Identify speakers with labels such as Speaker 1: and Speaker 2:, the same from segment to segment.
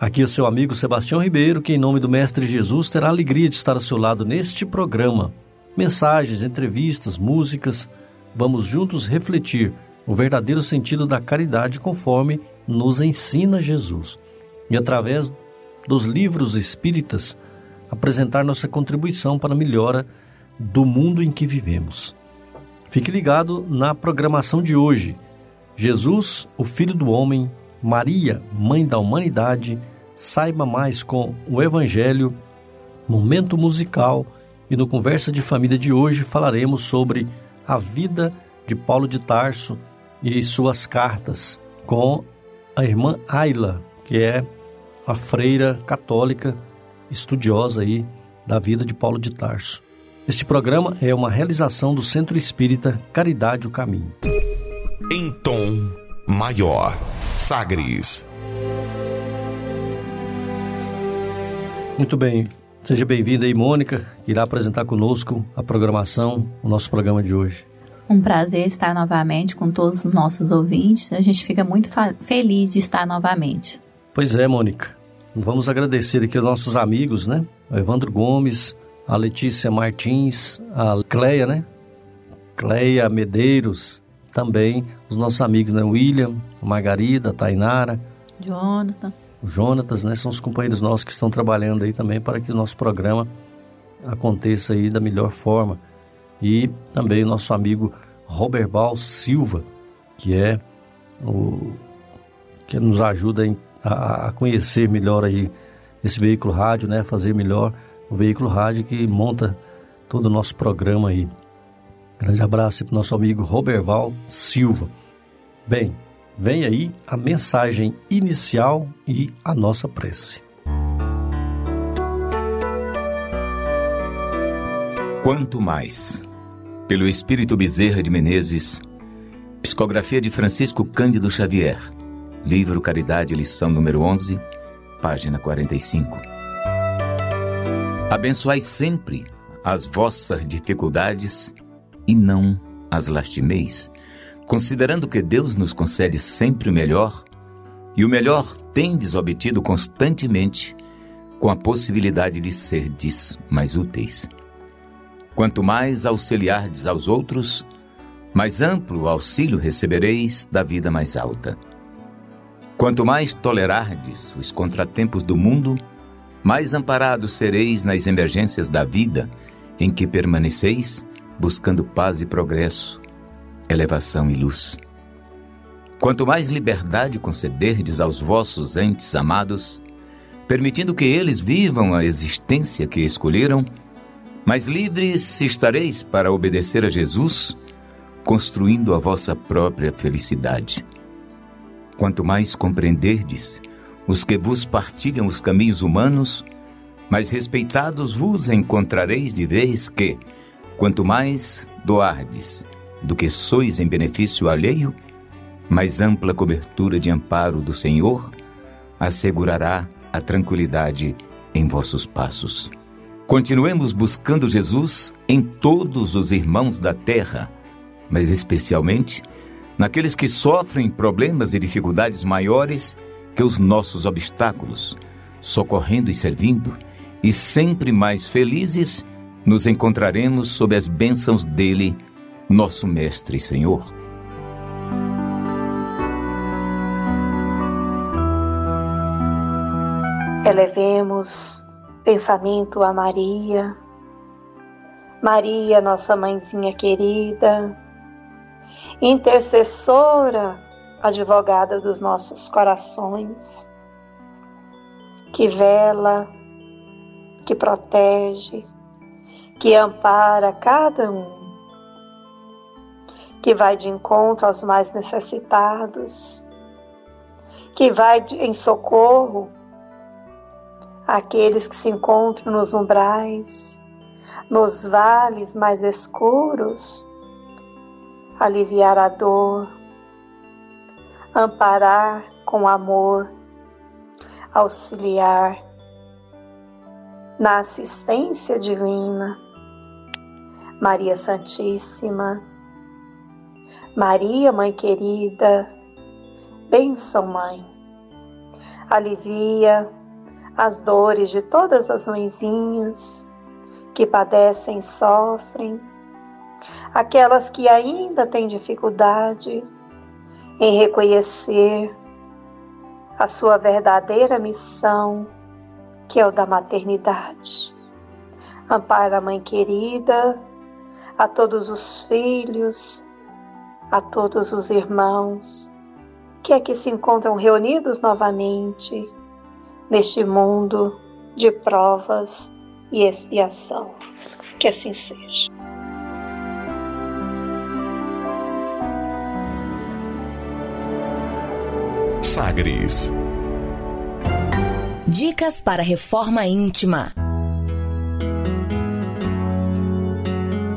Speaker 1: Aqui é o seu amigo Sebastião Ribeiro, que em nome do Mestre Jesus terá a alegria de estar ao seu lado neste programa. Mensagens, entrevistas, músicas, vamos juntos refletir o verdadeiro sentido da caridade conforme nos ensina Jesus. E através dos livros espíritas, apresentar nossa contribuição para a melhora do mundo em que vivemos. Fique ligado na programação de hoje. Jesus, o Filho do Homem, Maria, Mãe da Humanidade, saiba mais com o Evangelho, momento musical e no Conversa de Família de hoje falaremos sobre a vida de Paulo de Tarso e suas cartas com a irmã Ayla, que é a freira católica estudiosa aí da vida de Paulo de Tarso. Este programa é uma realização do Centro Espírita Caridade o Caminho.
Speaker 2: Em tom maior, Sagres.
Speaker 1: Muito bem. Seja bem-vinda aí, Mônica, que irá apresentar conosco a programação, o nosso programa de hoje.
Speaker 3: Um prazer estar novamente com todos os nossos ouvintes. A gente fica muito feliz de estar novamente.
Speaker 1: Pois é, Mônica. Vamos agradecer aqui aos nossos amigos, né? O Evandro Gomes, a Letícia Martins, a Cleia, né? Cleia Medeiros, também os nossos amigos, né? William, Margarida, Tainara.
Speaker 3: Jonathan.
Speaker 1: O Jonatas, né? São os companheiros nossos que estão trabalhando aí também para que o nosso programa aconteça aí da melhor forma. E também o nosso amigo Roberval Silva, que é o que nos ajuda em a, conhecer melhor aí esse veículo rádio, né? Fazer melhor o veículo rádio que monta todo o nosso programa aí. Grande abraço para o nosso amigo Roberval Silva. Bem, vem aí a mensagem inicial e a nossa prece.
Speaker 4: Quanto mais, pelo Espírito Bezerra de Menezes, psicografia de Francisco Cândido Xavier Livro Caridade, lição número 11, página 45. Abençoai sempre as vossas dificuldades e não as lastimeis, considerando que Deus nos concede sempre o melhor, e o melhor tendes obtido constantemente com a possibilidade de serdes mais úteis. Quanto mais auxiliardes aos outros, mais amplo auxílio recebereis da vida mais alta. Quanto mais tolerardes os contratempos do mundo, mais amparados sereis nas emergências da vida em que permaneceis, buscando paz e progresso, elevação e luz. Quanto mais liberdade concederdes aos vossos entes amados, permitindo que eles vivam a existência que escolheram, mais livres estareis para obedecer a Jesus, construindo a vossa própria felicidade. Quanto mais compreenderdes os que vos partilham os caminhos humanos, mais respeitados vos encontrareis de vez que, quanto mais doardes do que sois em benefício alheio, mais ampla cobertura de amparo do Senhor assegurará a tranquilidade em vossos passos. Continuemos buscando Jesus em todos os irmãos da terra, mas especialmente naqueles que sofrem problemas e dificuldades maiores que os nossos obstáculos, socorrendo e servindo, e sempre mais felizes nos encontraremos sob as bênçãos dele, nosso Mestre e Senhor.
Speaker 5: Elevemos pensamento a Maria, Maria, nossa mãezinha querida, intercessora, advogada dos nossos corações, que vela, que protege, que ampara cada um, que vai de encontro aos mais necessitados, que vai em socorro aqueles que se encontram nos umbrais, nos vales mais escuros, aliviar a dor, amparar com amor, auxiliar na assistência divina. Maria Santíssima, Maria, Mãe querida, bênção, Mãe, alivia as dores de todas as mãezinhas que padecem e sofrem, aquelas que ainda têm dificuldade em reconhecer a sua verdadeira missão, que é o da maternidade. Ampara a mãe querida, a todos os filhos, a todos os irmãos que aqui se encontram reunidos novamente neste mundo de provas e expiação. Que assim seja.
Speaker 2: Sagres.
Speaker 6: Dicas para reforma íntima.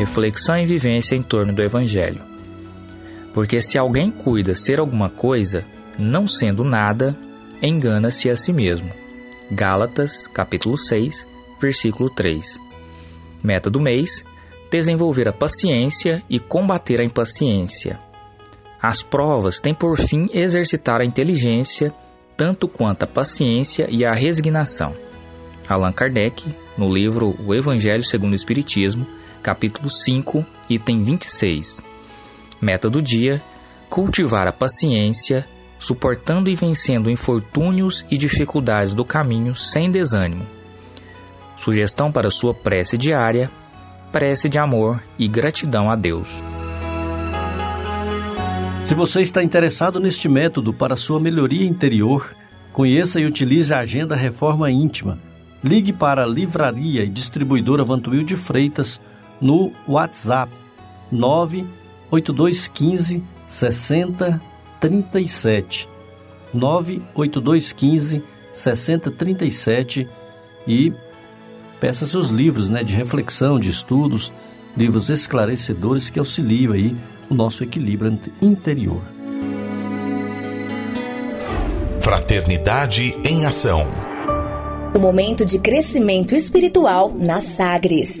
Speaker 7: Reflexão e vivência em torno do Evangelho. Porque se alguém cuida ser alguma coisa, não sendo nada, engana-se a si mesmo. Gálatas, capítulo 6, versículo 3. Meta do mês: desenvolver a paciência e combater a impaciência. As provas têm por fim exercitar a inteligência, tanto quanto a paciência e a resignação. Allan Kardec, no livro O Evangelho segundo o Espiritismo, capítulo 5, item 26. Meta do dia: cultivar a paciência, suportando e vencendo infortúnios e dificuldades do caminho sem desânimo. Sugestão para sua prece diária: prece de amor e gratidão a Deus.
Speaker 1: Se você está interessado neste método para sua melhoria interior, conheça e utilize a Agenda Reforma Íntima. Ligue para a Livraria e Distribuidora Vantuil de Freitas no WhatsApp 98215 6037 98215 6037 e peça seus livros né, de reflexão, de estudos, livros esclarecedores que auxiliam aí o nosso equilíbrio interior.
Speaker 2: Fraternidade em Ação.
Speaker 6: O momento de crescimento espiritual na Sagres.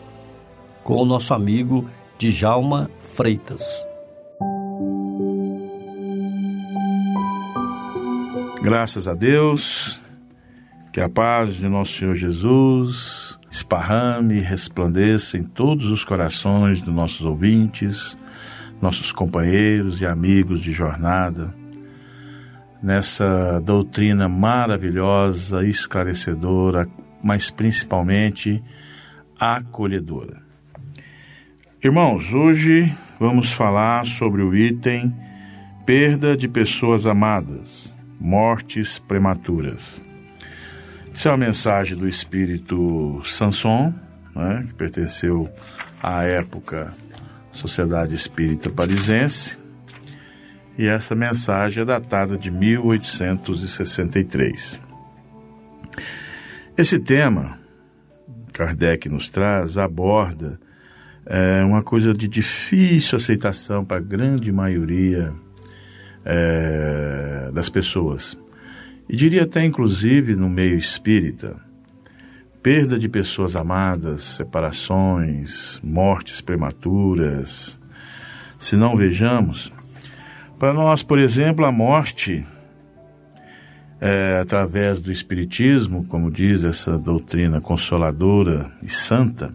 Speaker 1: com o nosso amigo Djalma Freitas.
Speaker 8: Graças a Deus, que a paz de nosso Senhor Jesus esparrame e resplandeça em todos os corações dos nossos ouvintes, nossos companheiros e amigos de jornada, nessa doutrina maravilhosa, esclarecedora, mas principalmente acolhedora. Irmãos, hoje vamos falar sobre o item perda de pessoas amadas, mortes prematuras. Isso é uma mensagem do espírito Sanson, né, que pertenceu à época Sociedade Espírita Parisense, e essa mensagem é datada de 1863. Esse tema, Kardec nos traz, aborda é uma coisa de difícil aceitação para a grande maioria é, das pessoas. E diria até, inclusive, no meio espírita, perda de pessoas amadas, separações, mortes prematuras. Se não vejamos, para nós, por exemplo, a morte, é, através do Espiritismo, como diz essa doutrina consoladora e santa,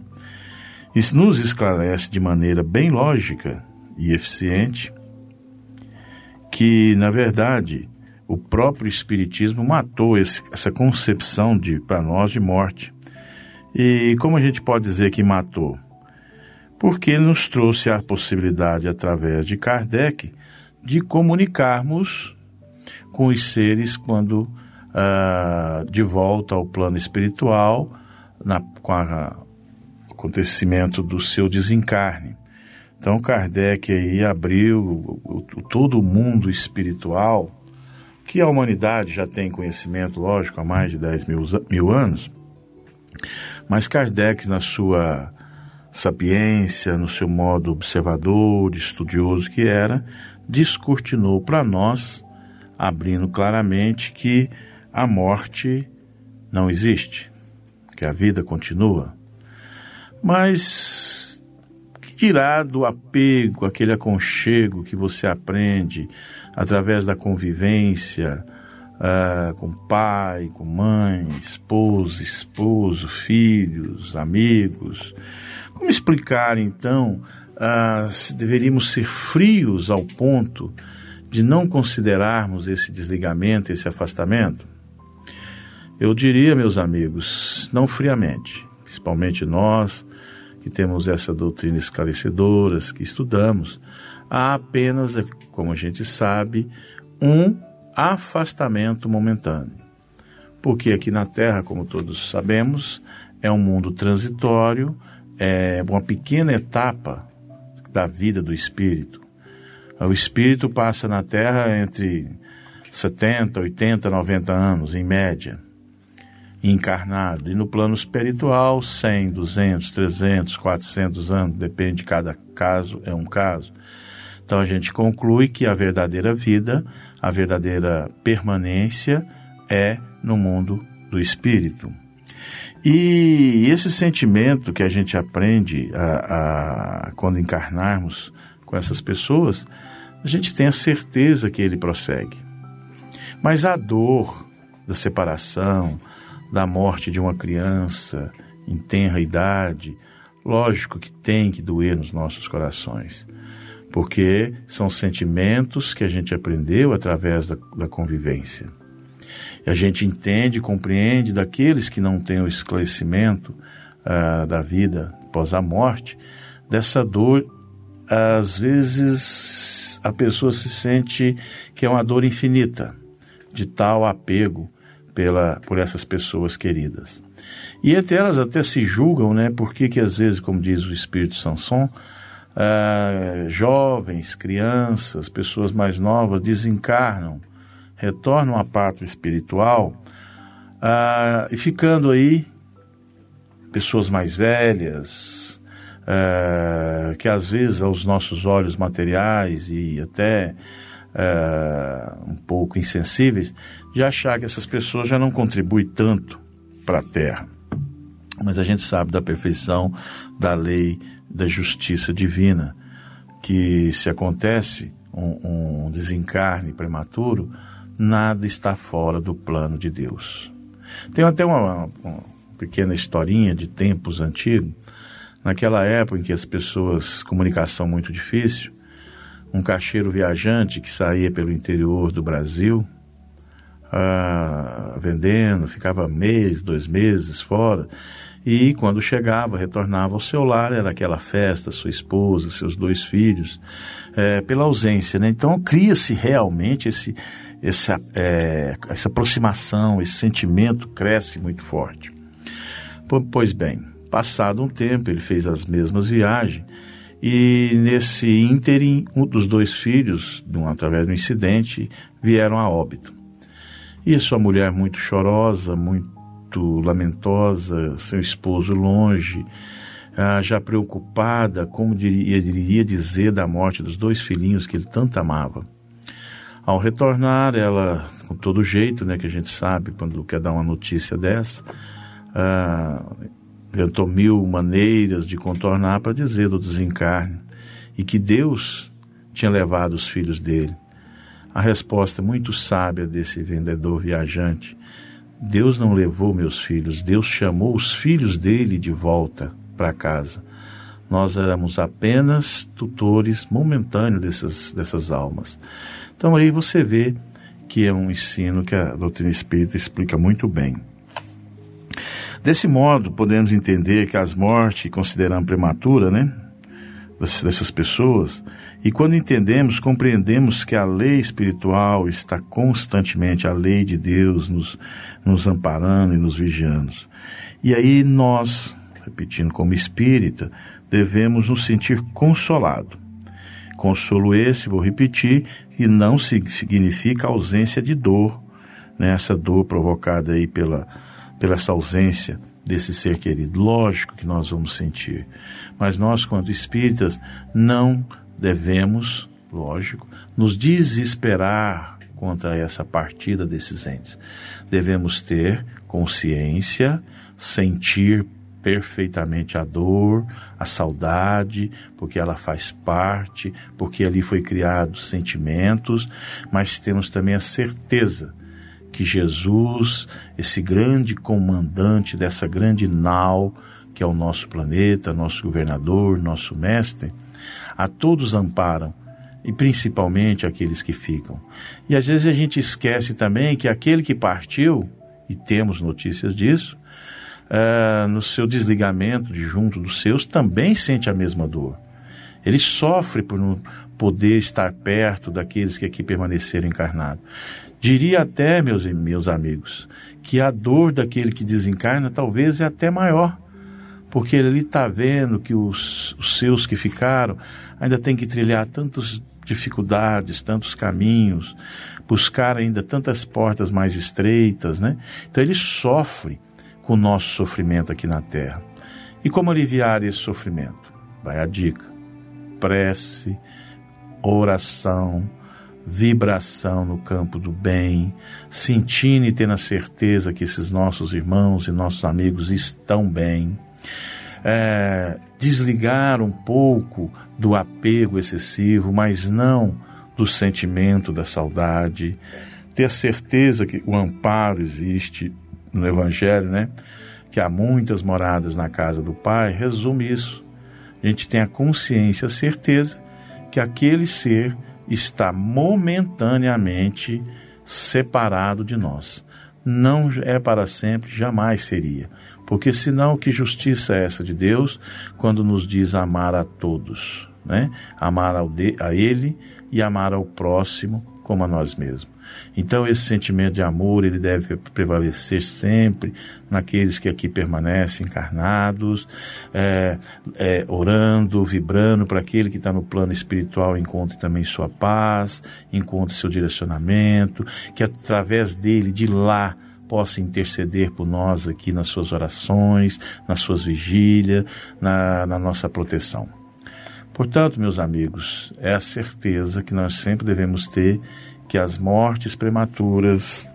Speaker 8: nos esclarece de maneira bem lógica e eficiente que, na verdade, o próprio Espiritismo matou esse, essa concepção de para nós de morte. E como a gente pode dizer que matou? Porque nos trouxe a possibilidade, através de Kardec, de comunicarmos com os seres quando ah, de volta ao plano espiritual, na, com o acontecimento do seu desencarne. Então Kardec aí abriu todo o mundo espiritual, que a humanidade já tem conhecimento, lógico, há mais de 10 mil, mil anos, mas Kardec, na sua sapiência, no seu modo observador, estudioso que era, descortinou para nós, abrindo claramente que a morte não existe, que a vida continua. Mas que dirá do apego, aquele aconchego que você aprende através da convivência, uh, com pai, com mãe, esposa, esposo, filhos, amigos. Como explicar então uh, se deveríamos ser frios ao ponto de não considerarmos esse desligamento, esse afastamento? Eu diria, meus amigos, não friamente, principalmente nós que temos essa doutrina esclarecedora, que estudamos, há apenas, como a gente sabe, um afastamento momentâneo. Porque aqui na Terra, como todos sabemos, é um mundo transitório, é uma pequena etapa da vida do espírito. O espírito passa na Terra entre 70, 80, 90 anos, em média, encarnado. E no plano espiritual, 100, 200, 300, 400 anos, depende de cada caso, é um caso. Então a gente conclui que a verdadeira vida a verdadeira permanência é no mundo do espírito. E esse sentimento que a gente aprende a, a, quando encarnarmos com essas pessoas, a gente tem a certeza que ele prossegue. Mas a dor da separação, da morte de uma criança em tenra idade, lógico que tem que doer nos nossos corações porque são sentimentos que a gente aprendeu através da, da convivência. E a gente entende, compreende daqueles que não têm o esclarecimento uh, da vida após a morte, dessa dor, às vezes a pessoa se sente que é uma dor infinita, de tal apego pela, por essas pessoas queridas. E até elas até se julgam, né? Porque que às vezes, como diz o Espírito Sanson, uh, jovens, crianças, pessoas mais novas desencarnam, retornam à pátria espiritual uh, e ficando aí pessoas mais velhas, uh, que às vezes aos nossos olhos materiais e até um pouco insensíveis, de achar que essas pessoas já não contribuem tanto para a Terra. Mas a gente sabe da perfeição da lei da justiça divina, que se acontece um, um desencarne prematuro, nada está fora do plano de Deus. Tem até uma, uma pequena historinha de tempos antigos, naquela época em que as pessoas, comunicação muito difícil, um caixeiro viajante que saía pelo interior do Brasil, ah, vendendo, ficava mês, dois meses fora, e quando chegava, retornava ao seu lar, era aquela festa, sua esposa, seus dois filhos, é, pela ausência. Né? Então cria-se realmente esse, essa, é, essa aproximação, esse sentimento cresce muito forte. Pois bem, passado um tempo, ele fez as mesmas viagens e nesse ínterim, um dos dois filhos, através do incidente, vieram a óbito. E sua mulher muito chorosa, muito muito lamentosa, seu esposo longe, ah, já preocupada, como diria, diria dizer da morte dos dois filhinhos que ele tanto amava. Ao retornar, ela, com todo jeito, né, que a gente sabe quando quer dar uma notícia dessa, ah, inventou mil maneiras de contornar para dizer do desencarne e que Deus tinha levado os filhos dele. A resposta muito sábia desse vendedor viajante: Deus não levou meus filhos, Deus chamou os filhos dele de volta para casa. Nós éramos apenas tutores momentâneos dessas, dessas almas. Então aí você vê que é um ensino que a doutrina espírita explica muito bem. Desse modo, podemos entender que as mortes, considerando prematura, né, dessas pessoas, e quando entendemos, compreendemos que a lei espiritual está constantemente, a lei de Deus, nos, nos amparando e nos vigiando. E aí nós, repetindo como espírita, devemos nos sentir consolado. Consolo esse, vou repetir, e não significa ausência de dor, né? essa dor provocada aí pela, pela essa ausência desse ser querido. Lógico que nós vamos sentir, mas nós, quanto espíritas, não devemos, lógico, nos desesperar contra essa partida desses entes. Devemos ter consciência, sentir perfeitamente a dor, a saudade, porque ela faz parte, porque ali foi criado sentimentos, mas temos também a certeza que Jesus, esse grande comandante dessa grande nau, que é o nosso planeta, nosso governador, nosso mestre, a todos amparam e principalmente aqueles que ficam. E às vezes a gente esquece também que aquele que partiu, e temos notícias disso, uh, no seu desligamento de junto dos seus, também sente a mesma dor. Ele sofre por não poder estar perto daqueles que aqui permaneceram encarnados. Diria até, meus, meus amigos, que a dor daquele que desencarna talvez é até maior, porque ele está vendo que os, os seus que ficaram ainda têm que trilhar tantas dificuldades, tantos caminhos, buscar ainda tantas portas mais estreitas, né? Então ele sofre com o nosso sofrimento aqui na terra. E como aliviar esse sofrimento? Vai a dica: prece, oração, vibração no campo do bem, sentindo e tendo a certeza que esses nossos irmãos e nossos amigos estão bem. É, desligar um pouco do apego excessivo, mas não do sentimento da saudade, ter a certeza que o amparo existe no Evangelho, né? Que há muitas moradas na casa do Pai, resume isso. A gente tem a consciência, a certeza que aquele ser está momentaneamente separado de nós. Não é para sempre, jamais seria. Porque senão que justiça é essa de Deus quando nos diz amar a todos, né? Amar ao de, a ele e amar ao próximo como a nós mesmos. Então esse sentimento de amor ele deve prevalecer sempre naqueles que aqui permanecem encarnados, é, é, orando, vibrando para aquele que está no plano espiritual encontre também sua paz, encontre seu direcionamento, que através dele, de lá, possa interceder por nós aqui nas suas orações, nas suas vigílias, na, na nossa proteção. Portanto, meus amigos, é a certeza que nós sempre devemos ter que as mortes prematuras,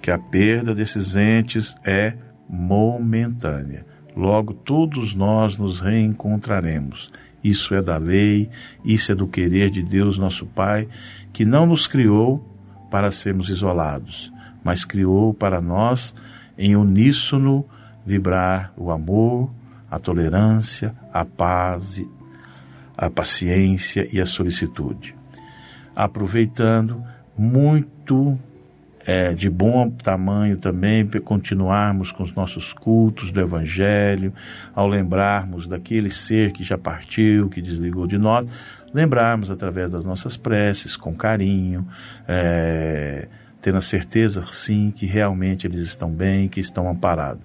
Speaker 8: que a perda desses entes é momentânea. Logo, todos nós nos reencontraremos. Isso é da lei, isso é do querer de Deus, nosso Pai, que não nos criou para sermos isolados, mas criou para nós, em uníssono, vibrar o amor, a tolerância, a paz, a paciência e a solicitude aproveitando muito é, de bom tamanho também continuarmos com os nossos cultos do Evangelho, ao lembrarmos daquele ser que já partiu, que desligou de nós, lembrarmos através das nossas preces, com carinho, é, tendo a certeza, sim, que realmente eles estão bem, que estão amparados.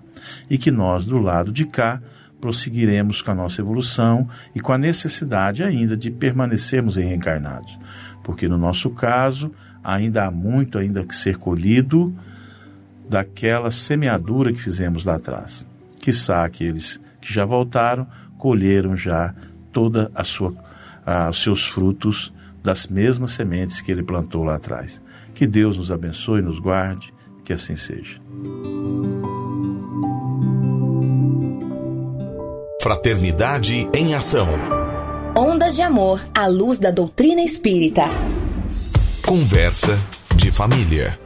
Speaker 8: E que nós, do lado de cá, prosseguiremos com a nossa evolução e com a necessidade ainda de permanecermos reencarnados porque no nosso caso ainda há muito ainda que ser colhido daquela semeadura que fizemos lá atrás. Quissá aqueles que já voltaram colheram já toda a sua os seus frutos das mesmas sementes que ele plantou lá atrás. Que Deus nos abençoe, nos guarde, que assim seja.
Speaker 2: Fraternidade em Ação.
Speaker 6: Ondas de Amor à luz da doutrina espírita.
Speaker 2: Conversa de família.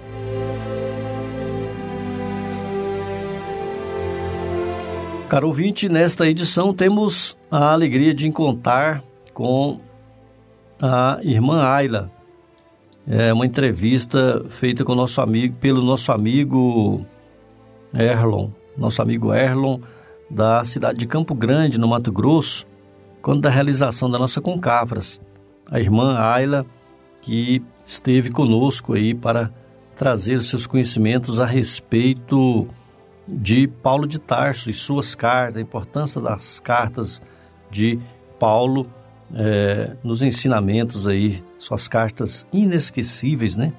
Speaker 1: Caro ouvinte, nesta edição temos a alegria de encontrar com a irmã Ayla. É uma entrevista feita com nosso amigo, pelo nosso amigo Erlon, nosso amigo Erlon da cidade de Campo Grande, no Mato Grosso, quando da realização da nossa Concavras. A irmã Ayla, que esteve conosco aí para trazer seus conhecimentos a respeito de Paulo de Tarso e suas cartas, a importância das cartas de Paulo é, nos ensinamentos aí, suas cartas inesquecíveis, né?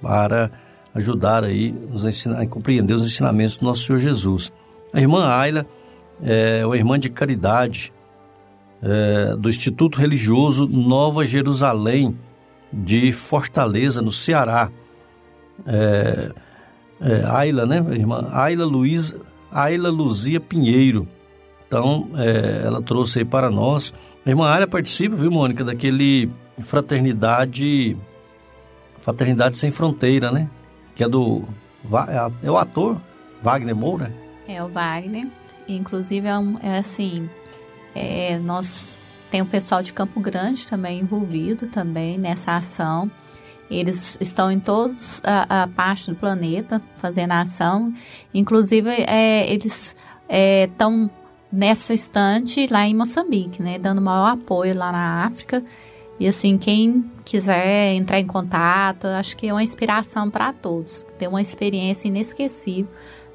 Speaker 1: Para ajudar aí nos ensinar, a compreender os ensinamentos do nosso Senhor Jesus. A irmã Ayla é uma irmã de caridade é, do Instituto Religioso Nova Jerusalém de Fortaleza, no Ceará. É, é, Ayla, né, irmã? Ayla Luiz, Ayla Luzia Pinheiro. Então, é, ela trouxe aí para nós. A irmã Ayla participa, viu, Mônica, daquele Fraternidade Fraternidade Sem Fronteira, né? Que é do. É, é o ator Wagner Moura?
Speaker 3: É o Wagner. Inclusive, é, um, é assim. É, nós tem o pessoal de Campo Grande também envolvido também nessa ação. Eles estão em todas a, a parte do planeta fazendo a ação. Inclusive, é, eles estão é, nessa estante lá em Moçambique, né? Dando maior apoio lá na África. E assim, quem quiser entrar em contato, acho que é uma inspiração para todos. Ter uma experiência inesquecível,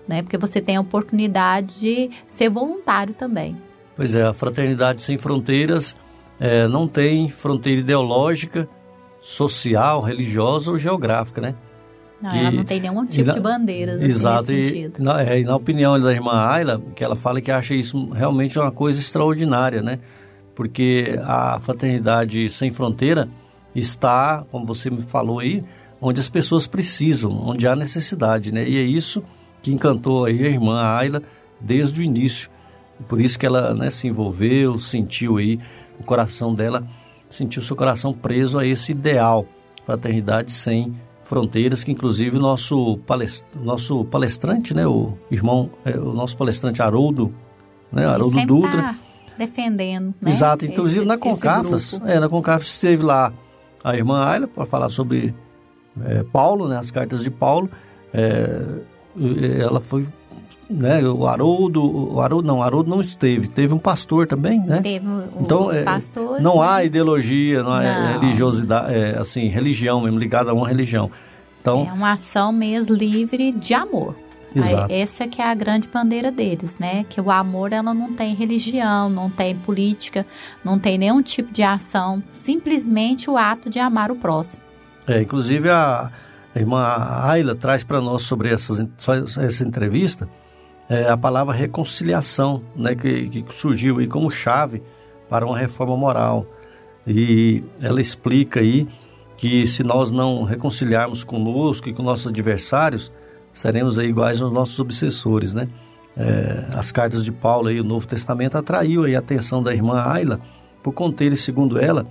Speaker 3: né? Porque você tem a oportunidade de ser voluntário também.
Speaker 1: Pois é, a Fraternidade Sem Fronteiras é, não tem fronteira ideológica, social, religiosa ou geográfica, né?
Speaker 3: Não, que, ela não tem nenhum tipo na, de bandeiras assim,
Speaker 1: exato,
Speaker 3: nesse sentido.
Speaker 1: E, na, é, e na opinião da irmã Ayla, que ela fala que acha isso realmente uma coisa extraordinária, né? Porque a Fraternidade Sem Fronteira está, como você me falou aí, onde as pessoas precisam, onde há necessidade, né? E é isso que encantou aí a irmã Ayla desde o início. Por isso que ela né, se envolveu, sentiu aí o coração dela sentiu seu coração preso a esse ideal, fraternidade sem fronteiras, que inclusive nosso, palest, nosso palestrante, né, o irmão, é, o nosso palestrante Haroldo, né, Haroldo Dutra. Tá
Speaker 3: defendendo, né?
Speaker 1: Exato, inclusive esse, na Concafras, é, na Concafras esteve lá a irmã Ayla para falar sobre é, Paulo, né, as cartas de Paulo, é, ela foi né? O Haroldo, o Haroldo não, o Haroldo não esteve, teve um pastor também, né?
Speaker 3: Teve
Speaker 1: então, é, pastores. Não né? há ideologia, não, é religiosidade, é, assim, religião mesmo, ligada a uma religião. Então,
Speaker 3: é uma ação mesmo livre de amor. Exato. Essa que é a grande bandeira deles, né? Que o amor ela não tem religião, não tem política, não tem nenhum tipo de ação, simplesmente o ato de amar o próximo.
Speaker 1: É, inclusive a, a irmã Ayla traz para nós sobre essas, essa entrevista é, a palavra reconciliação, né, que, que surgiu aí como chave para uma reforma moral. E ela explica aí que se nós não reconciliarmos conosco e com nossos adversários, seremos aí iguais aos nossos obsessores, né? É, as cartas de Paulo e o Novo Testamento atraiu aí a atenção da irmã Ayla por conter, segundo ela,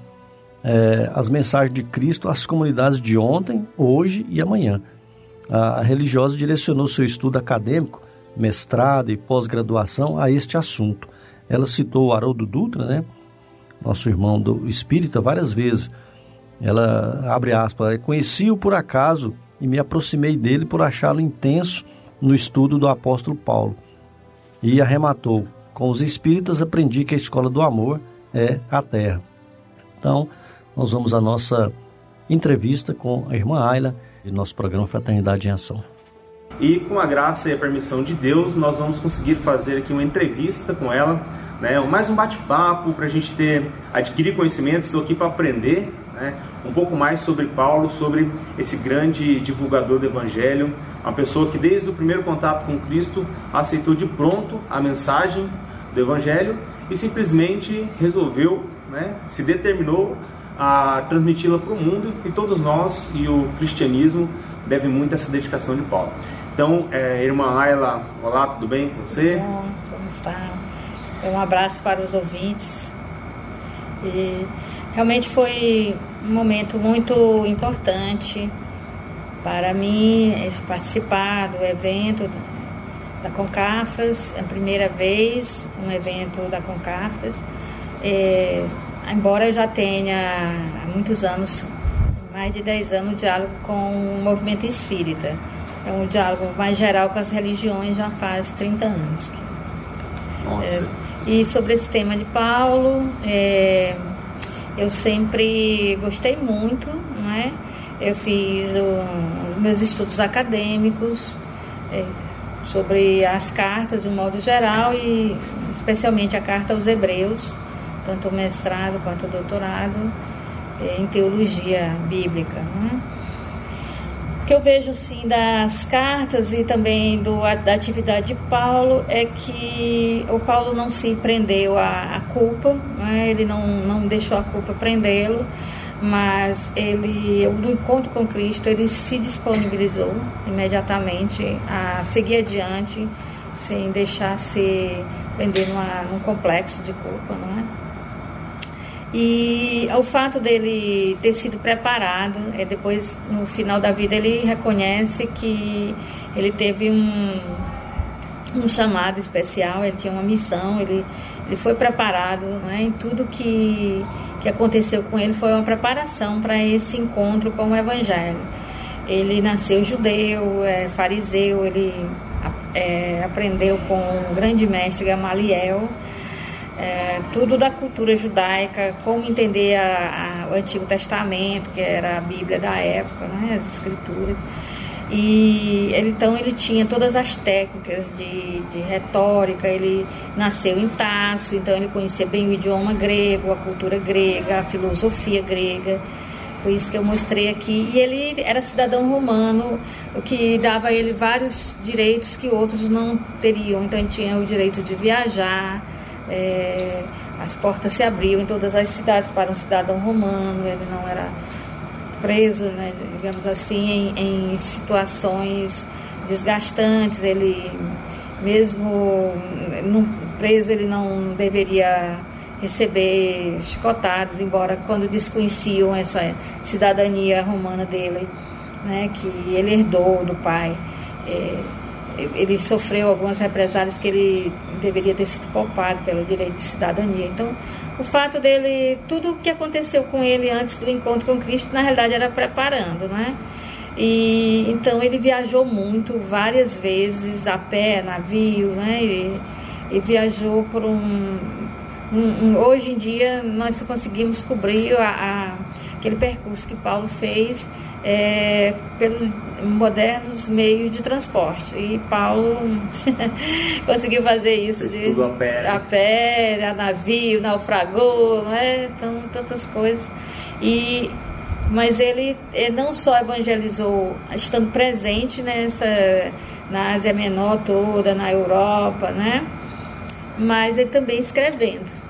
Speaker 1: é, as mensagens de Cristo às comunidades de ontem, hoje e amanhã. A religiosa direcionou seu estudo acadêmico mestrado e pós-graduação a este assunto. Ela citou o Haroldo Dutra, né? Nosso irmão do espírita, várias vezes. Ela abre aspas, conheci-o por acaso e me aproximei dele por achá-lo intenso no estudo do apóstolo Paulo. E arrematou: com os espíritas aprendi que a escola do amor é a terra. Então, nós vamos à nossa entrevista com a irmã Ayla, de nosso programa Fraternidade em Ação.
Speaker 9: E com a graça e a permissão de Deus, nós vamos conseguir fazer aqui uma entrevista com ela, né? mais um bate-papo para a gente ter, adquirir conhecimentos. Estou aqui para aprender né? um pouco mais sobre Paulo, sobre esse grande divulgador do Evangelho, uma pessoa que desde o primeiro contato com Cristo aceitou de pronto a mensagem do Evangelho e simplesmente resolveu, né? se determinou a transmiti-la para o mundo e todos nós e o cristianismo devem muito a essa dedicação de Paulo. Então, é, irmã Ayla, olá, tudo bem com você?
Speaker 10: Bom, como está? Um abraço para os ouvintes. E realmente foi um momento muito importante para mim participar do evento da Concafras, é a primeira vez um evento da Concafras. É, embora eu já tenha há muitos anos, mais de 10 anos, diálogo com o movimento espírita. É um diálogo mais geral com as religiões já faz 30 anos.
Speaker 9: Nossa.
Speaker 10: É, e sobre esse tema de Paulo, é, eu sempre gostei muito, não é? Eu fiz os meus estudos acadêmicos é, sobre as cartas de um modo geral e especialmente a carta aos Hebreus, tanto o mestrado quanto o doutorado é, em teologia bíblica. Né? Que eu vejo assim das cartas e também do, da atividade de Paulo é que o Paulo não se prendeu à, à culpa, né? ele não, não deixou a culpa prendê-lo, mas ele, no encontro com Cristo, ele se disponibilizou imediatamente a seguir adiante sem deixar se prender num complexo de culpa, não é? E o fato dele ter sido preparado, é, depois no final da vida ele reconhece que ele teve um, um chamado especial, ele tinha uma missão, ele, ele foi preparado, né? e tudo que, que aconteceu com ele foi uma preparação para esse encontro com o Evangelho. Ele nasceu judeu, é, fariseu, ele é, aprendeu com o grande mestre Gamaliel, é, tudo da cultura judaica, como entender a, a, o Antigo Testamento, que era a Bíblia da época, né, as escrituras. E ele, então ele tinha todas as técnicas de, de retórica, ele nasceu em Tasso, então ele conhecia bem o idioma grego, a cultura grega, a filosofia grega. Foi isso que eu mostrei aqui. E ele era cidadão romano, o que dava a ele vários direitos que outros não teriam. Então ele tinha o direito de viajar, é, as portas se abriam em todas as cidades para um cidadão romano, ele não era preso, né, digamos assim, em, em situações desgastantes, ele mesmo preso ele não deveria receber chicotadas, embora quando desconheciam essa cidadania romana dele, né, que ele herdou do pai. É, ele sofreu algumas represálias que ele deveria ter sido poupado pelo direito de cidadania. Então, o fato dele, tudo o que aconteceu com ele antes do encontro com Cristo, na realidade era preparando, né? E então ele viajou muito, várias vezes a pé, navio, né? E, e viajou por um, um, um, Hoje em dia nós conseguimos cobrir a, a, aquele percurso que Paulo fez é, pelos modernos meios de transporte. E Paulo conseguiu fazer isso
Speaker 9: de, tudo a pé, né?
Speaker 10: a pé, a navio, naufragou, não é? Então, tantas coisas. E mas ele, ele não só evangelizou estando presente nessa na Ásia Menor toda, na Europa, né? Mas ele também escrevendo.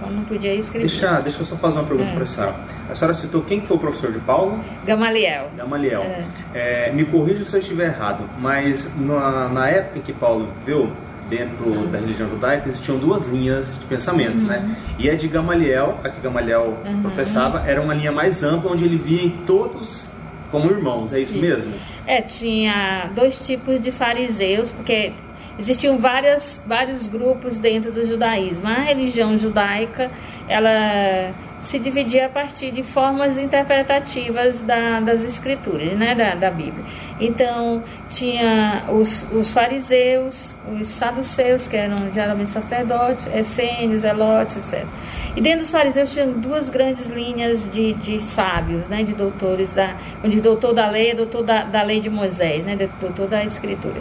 Speaker 10: Quando não podia escrever.
Speaker 9: Deixa, deixa eu só fazer uma pergunta é. para a senhora. A senhora citou quem foi o professor de Paulo?
Speaker 10: Gamaliel.
Speaker 9: Gamaliel. É. É, me corrija se eu estiver errado, mas na, na época em que Paulo viveu, dentro uhum. da religião judaica, existiam duas linhas de pensamentos, uhum. né? E a de Gamaliel, a que Gamaliel uhum. professava, era uma linha mais ampla, onde ele via em todos como irmãos, é isso Sim. mesmo?
Speaker 10: É, tinha dois tipos de fariseus, porque existiam várias, vários grupos dentro do judaísmo. A religião judaica, ela se dividia a partir de formas interpretativas da, das escrituras, né, da, da Bíblia. Então, tinha os, os fariseus, os saduceus, que eram geralmente sacerdotes, essênios, elotes, etc. E dentro dos fariseus tinham duas grandes linhas de, de sábios, né, de doutores, da, onde doutor da lei é doutor da, da lei de Moisés, né, doutor da escritura.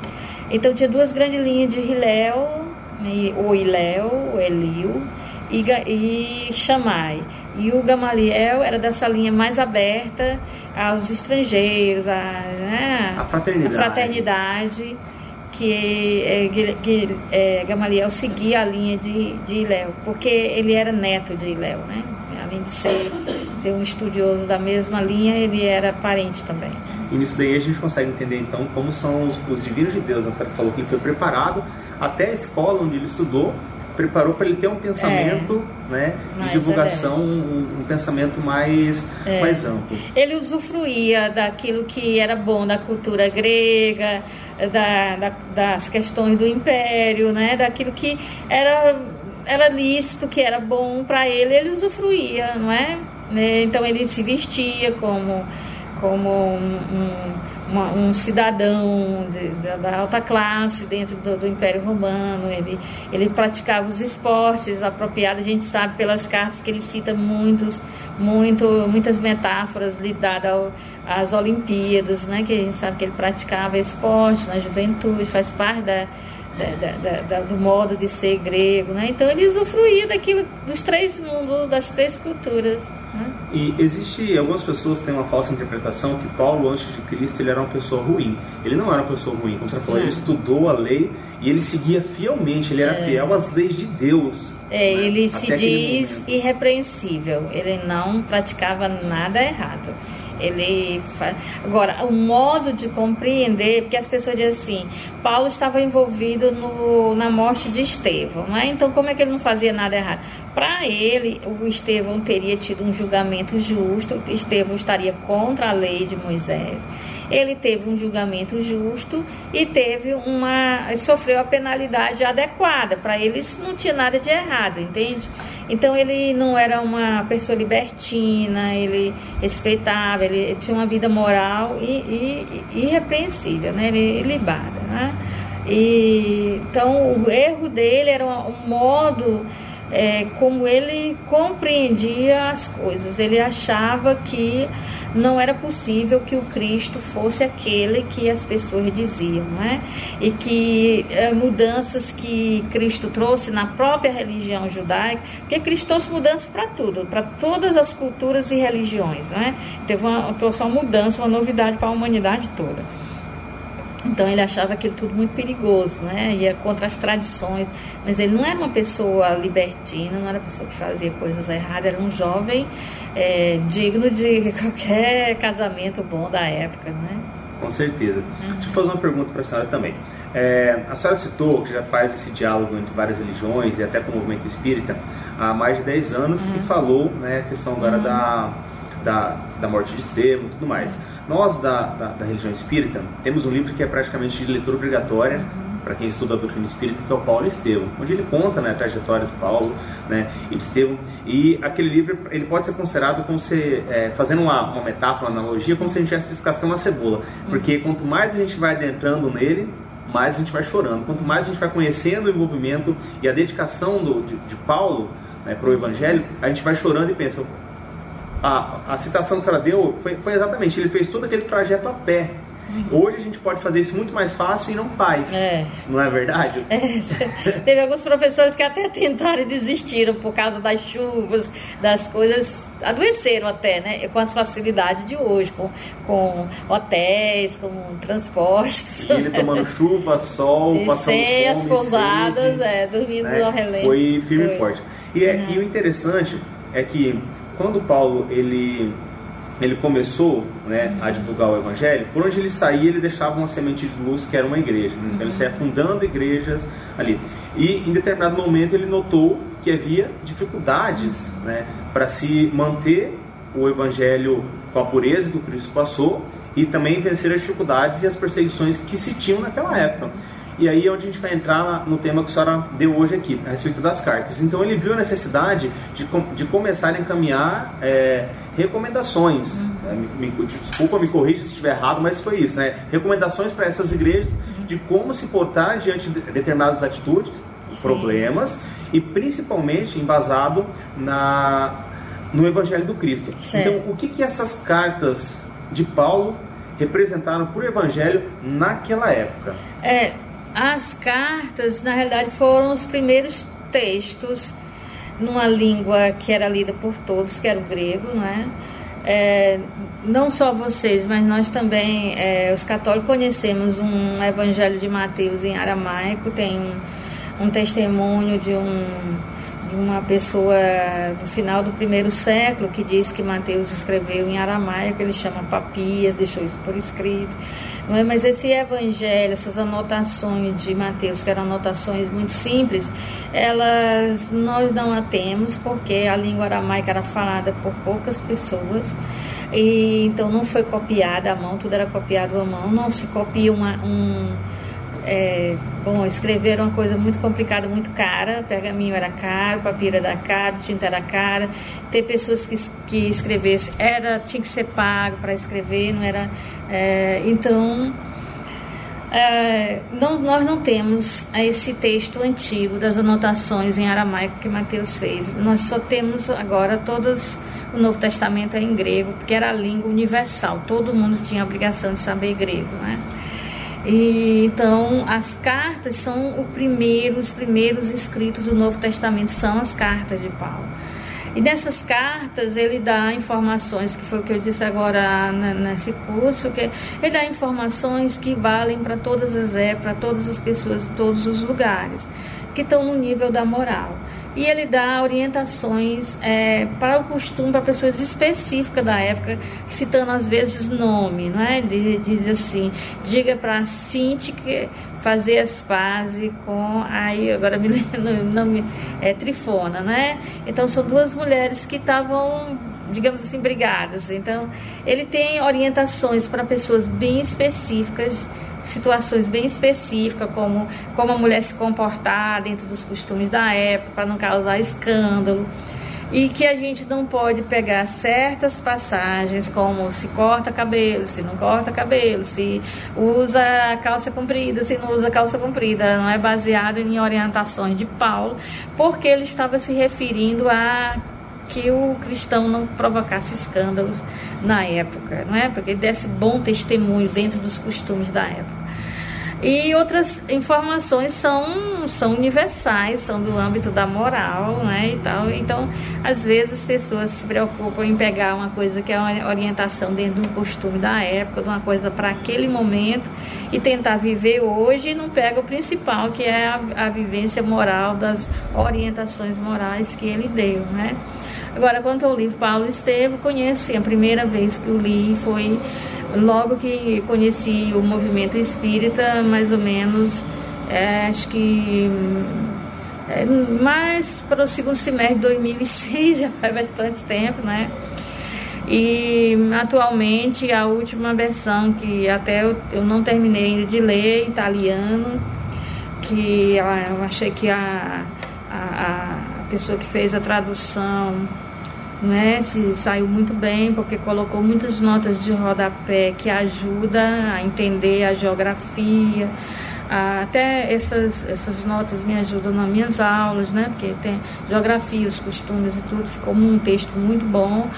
Speaker 10: Então, tinha duas grandes linhas de Hilel, o Iléu, o Eliu, e, e Chamai. E o Gamaliel era dessa linha mais aberta aos estrangeiros, a, né,
Speaker 9: a fraternidade.
Speaker 10: A fraternidade que, é, que é, Gamaliel seguia a linha de, de Iléu, porque ele era neto de Iléu, né? além de ser ser um estudioso da mesma linha, ele era parente também.
Speaker 9: E nisso daí a gente consegue entender então como são os, os divinos de Deus. Senhora falou que ele foi preparado até a escola onde ele estudou, preparou para ele ter um pensamento é, né, de divulgação, um, um, pensamento mais, é. mais amplo.
Speaker 10: Ele usufruía daquilo que era bom da cultura grega, da, da, das questões do império, né, daquilo que era, era lícito, que era bom para ele, ele usufruía, não é? Né, então ele se vestia como, como um, um uma, um cidadão de, de, da alta classe dentro do, do, Império Romano. Ele, ele praticava os esportes apropriados. A gente sabe pelas cartas que ele cita muitos, muito, muitas metáforas ligadas às Olimpíadas, né? que a gente sabe que ele praticava esporte na juventude, faz parte da, da, da, do modo de ser grego, né? Então ele usufruía daquilo dos três mundos, das três culturas.
Speaker 9: E existe algumas pessoas que têm uma falsa interpretação que Paulo antes de Cristo ele era uma pessoa ruim. Ele não era uma pessoa ruim, como você falou, ele estudou a lei e ele seguia fielmente, ele era é. fiel às leis de Deus.
Speaker 10: É, né? ele Até se diz irrepreensível, ele não praticava nada errado. Ele faz... Agora, o modo de compreender, porque as pessoas dizem assim, Paulo estava envolvido no, na morte de Estevão, né? então como é que ele não fazia nada errado? Para ele, o Estevão teria tido um julgamento justo, Estevão estaria contra a lei de Moisés ele teve um julgamento justo e teve uma sofreu a penalidade adequada para ele isso não tinha nada de errado entende então ele não era uma pessoa libertina ele respeitava ele tinha uma vida moral e, e, irrepreensível né? Ele libada né? Então o erro dele era um modo é, como ele compreendia as coisas. Ele achava que não era possível que o Cristo fosse aquele que as pessoas diziam, né? E que é, mudanças que Cristo trouxe na própria religião judaica, porque Cristo trouxe mudanças para tudo, para todas as culturas e religiões, né? Teve uma, trouxe uma mudança, uma novidade para a humanidade toda. Então ele achava aquilo tudo muito perigoso, né? Ia contra as tradições. Mas ele não era uma pessoa libertina, não era uma pessoa que fazia coisas erradas, era um jovem é, digno de qualquer casamento bom da época, né?
Speaker 9: Com certeza. Uhum. Deixa eu fazer uma pergunta para a senhora também. É, a senhora citou que já faz esse diálogo entre várias religiões e até com o movimento espírita há mais de 10 anos uhum. e falou né, a questão agora uhum. da, da, da morte de Estevão e tudo mais. Nós, da, da, da, religião espírita, temos um livro que é praticamente de leitura obrigatória uhum. para quem estuda a doutrina espírita, que é o Paulo Estevão, onde ele conta né, a trajetória do Paulo né, e de Estevão. E aquele livro ele pode ser considerado como se, é, fazendo uma, uma metáfora, uma analogia, como se a gente estivesse descascando uma cebola. Uhum. Porque quanto mais a gente vai adentrando nele, mais a gente vai chorando. Quanto mais a gente vai conhecendo o envolvimento e a dedicação do, de, de Paulo né, para o Evangelho, a gente vai chorando e pensa, a, a citação que a senhora deu foi, foi exatamente, ele fez todo aquele trajeto a pé. Uhum. Hoje a gente pode fazer isso muito mais fácil e não faz. É. Não é verdade? É.
Speaker 10: Teve alguns professores que até tentaram e desistiram por causa das chuvas, das coisas. Adoeceram até, né? Com as facilidades de hoje, com, com hotéis, com transportes.
Speaker 9: E ele tomando chuva, sol, e passando sem
Speaker 10: as pousadas, é, dormindo né? ao relento.
Speaker 9: Foi firme e forte. E, é, uhum. e o interessante é que quando Paulo ele ele começou né, a divulgar o evangelho, por onde ele saía, ele deixava uma semente de luz que era uma igreja. Então ele saía fundando igrejas ali. E em determinado momento ele notou que havia dificuldades né, para se manter o evangelho com a pureza que o Cristo passou e também vencer as dificuldades e as perseguições que se tinham naquela época. E aí é onde a gente vai entrar no tema que a senhora deu hoje aqui, a respeito das cartas. Então ele viu a necessidade de, de começar a encaminhar é, recomendações. Uhum. É, me, me, desculpa, me corrija se estiver errado, mas foi isso, né? Recomendações para essas igrejas uhum. de como se portar diante de determinadas atitudes, Sim. problemas, e principalmente embasado na, no Evangelho do Cristo. Certo. Então, o que, que essas cartas de Paulo representaram para o Evangelho naquela época?
Speaker 10: É, as cartas, na realidade, foram os primeiros textos numa língua que era lida por todos, que era o grego, não é? É, não só vocês, mas nós também, é, os católicos, conhecemos um Evangelho de Mateus em aramaico, tem um, um testemunho de um, de uma pessoa no final do primeiro século que diz que Mateus escreveu em aramaico, ele chama Papias, deixou isso por escrito. Não é? Mas esse evangelho, essas anotações de Mateus, que eram anotações muito simples, elas nós não a temos porque a língua aramaica era falada por poucas pessoas e então não foi copiada à mão, tudo era copiado à mão, não se copia uma, um é, bom, escrever uma coisa muito complicada, muito cara. Pergaminho era caro, papiro era caro, tinta era cara. Ter pessoas que, que escrevessem era tinha que ser pago para escrever, não era. É, então, é, não, nós não temos esse texto antigo das anotações em aramaico que Mateus fez. Nós só temos agora todos o Novo Testamento é em grego, porque era a língua universal. Todo mundo tinha a obrigação de saber grego, né? E, então, as cartas são o primeiro, os primeiros escritos do Novo Testamento são as cartas de Paulo. E nessas cartas ele dá informações, que foi o que eu disse agora nesse curso, que ele dá informações que valem para todas as épocas, para todas as pessoas, todos os lugares, que estão no nível da moral e ele dá orientações é, para o costume para pessoas específicas da época, citando às vezes nome, não é? Diz assim, diga para Cinti que fazer as pazes com aí agora me lembro nome é Trifona, né? Então são duas mulheres que estavam digamos assim brigadas. Então ele tem orientações para pessoas bem específicas situações bem específicas, como como a mulher se comportar dentro dos costumes da época, para não causar escândalo. E que a gente não pode pegar certas passagens, como se corta cabelo, se não corta cabelo, se usa calça comprida, se não usa calça comprida, não é baseado em orientações de Paulo, porque ele estava se referindo a que o cristão não provocasse escândalos na época, não é? Porque desse bom testemunho dentro dos costumes da época. E outras informações são, são universais, são do âmbito da moral, né, e tal. Então, às vezes as pessoas se preocupam em pegar uma coisa que é uma orientação dentro de um costume da época, de uma coisa para aquele momento e tentar viver hoje e não pega o principal, que é a, a vivência moral das orientações morais que ele deu, né? Agora, quanto ao livro Paulo Estevo, conheço, a primeira vez que o li foi logo que conheci o movimento espírita, mais ou menos, é, acho que é, mais para o segundo semestre de 2006, já faz bastante tempo, né? E atualmente a última versão que até eu, eu não terminei ainda de ler, italiano, que eu achei que a, a pessoa que fez a tradução né, se saiu muito bem porque colocou muitas notas de rodapé que ajuda a entender a geografia. Até essas, essas notas me ajudam nas minhas aulas, né? Porque tem geografia, os costumes e tudo, ficou um texto muito bom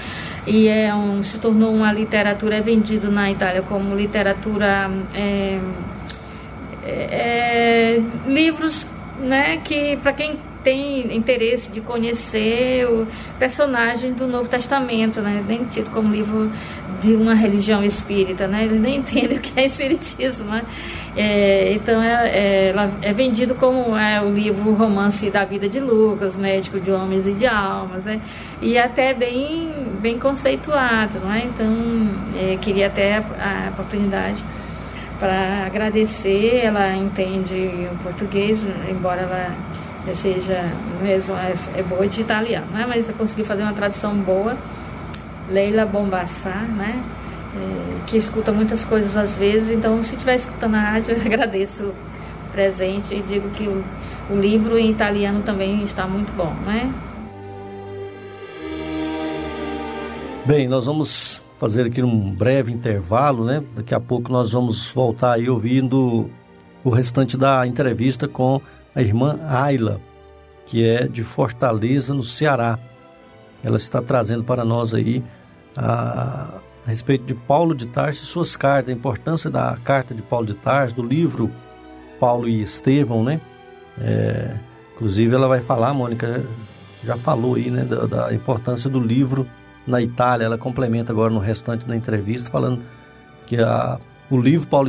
Speaker 10: e é um, se tornou uma literatura, é vendido na Itália como literatura é, é, é livros né, que para quem tem interesse de conhecer o personagem do Novo Testamento, né? nem tido como livro de uma religião espírita, né? eles nem entendem o que é espiritismo. Né? É, então é, é, é, vendido como é, o livro romance da vida de Lucas, médico de homens e de almas, né? e até bem, bem conceituado. Né? Então é, queria até a, a oportunidade para agradecer. Ela entende o português, embora ela seja mesmo é, é boa de italiano, né? mas eu consegui fazer uma tradução boa. Leila Bombassar, né? É, que escuta muitas coisas às vezes, então se estiver escutando a rádio, eu agradeço o presente e digo que o, o livro em italiano também está muito bom, né?
Speaker 1: Bem, nós vamos fazer aqui um breve intervalo, né? Daqui a pouco nós vamos voltar aí ouvindo o restante da entrevista com a irmã Ayla, que é de Fortaleza, no Ceará. Ela está trazendo para nós aí a, a respeito de Paulo de Tarso e suas cartas, a importância da carta de Paulo de Tarso, do livro Paulo e Estevão, né? É, inclusive ela vai falar, Mônica já falou aí, né, da, da importância do livro na Itália. Ela complementa agora no restante da entrevista falando que a, o livro Paulo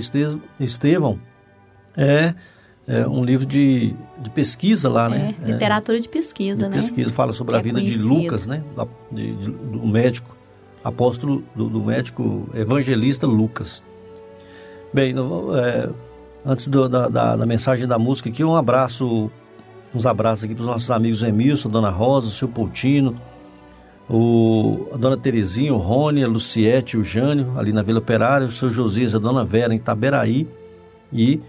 Speaker 1: Estevão é é um livro de, de pesquisa lá, né?
Speaker 3: É, literatura de pesquisa,
Speaker 1: de
Speaker 3: né?
Speaker 1: Pesquisa, fala sobre a vida de Lucas, né? De, de, do médico, apóstolo, do, do, médico evangelista Lucas. Bem, é, antes do, da, da, da, mensagem da música aqui, um abraço, uns abraços aqui para os nossos amigos Emilson, Dona Rosa, o seu Poutino, o, a Dona Terezinha, o Rony, a Luciete, o Jânio, ali na Vila Operária, o seu Josias, a Dona Vera, em Taberaí, e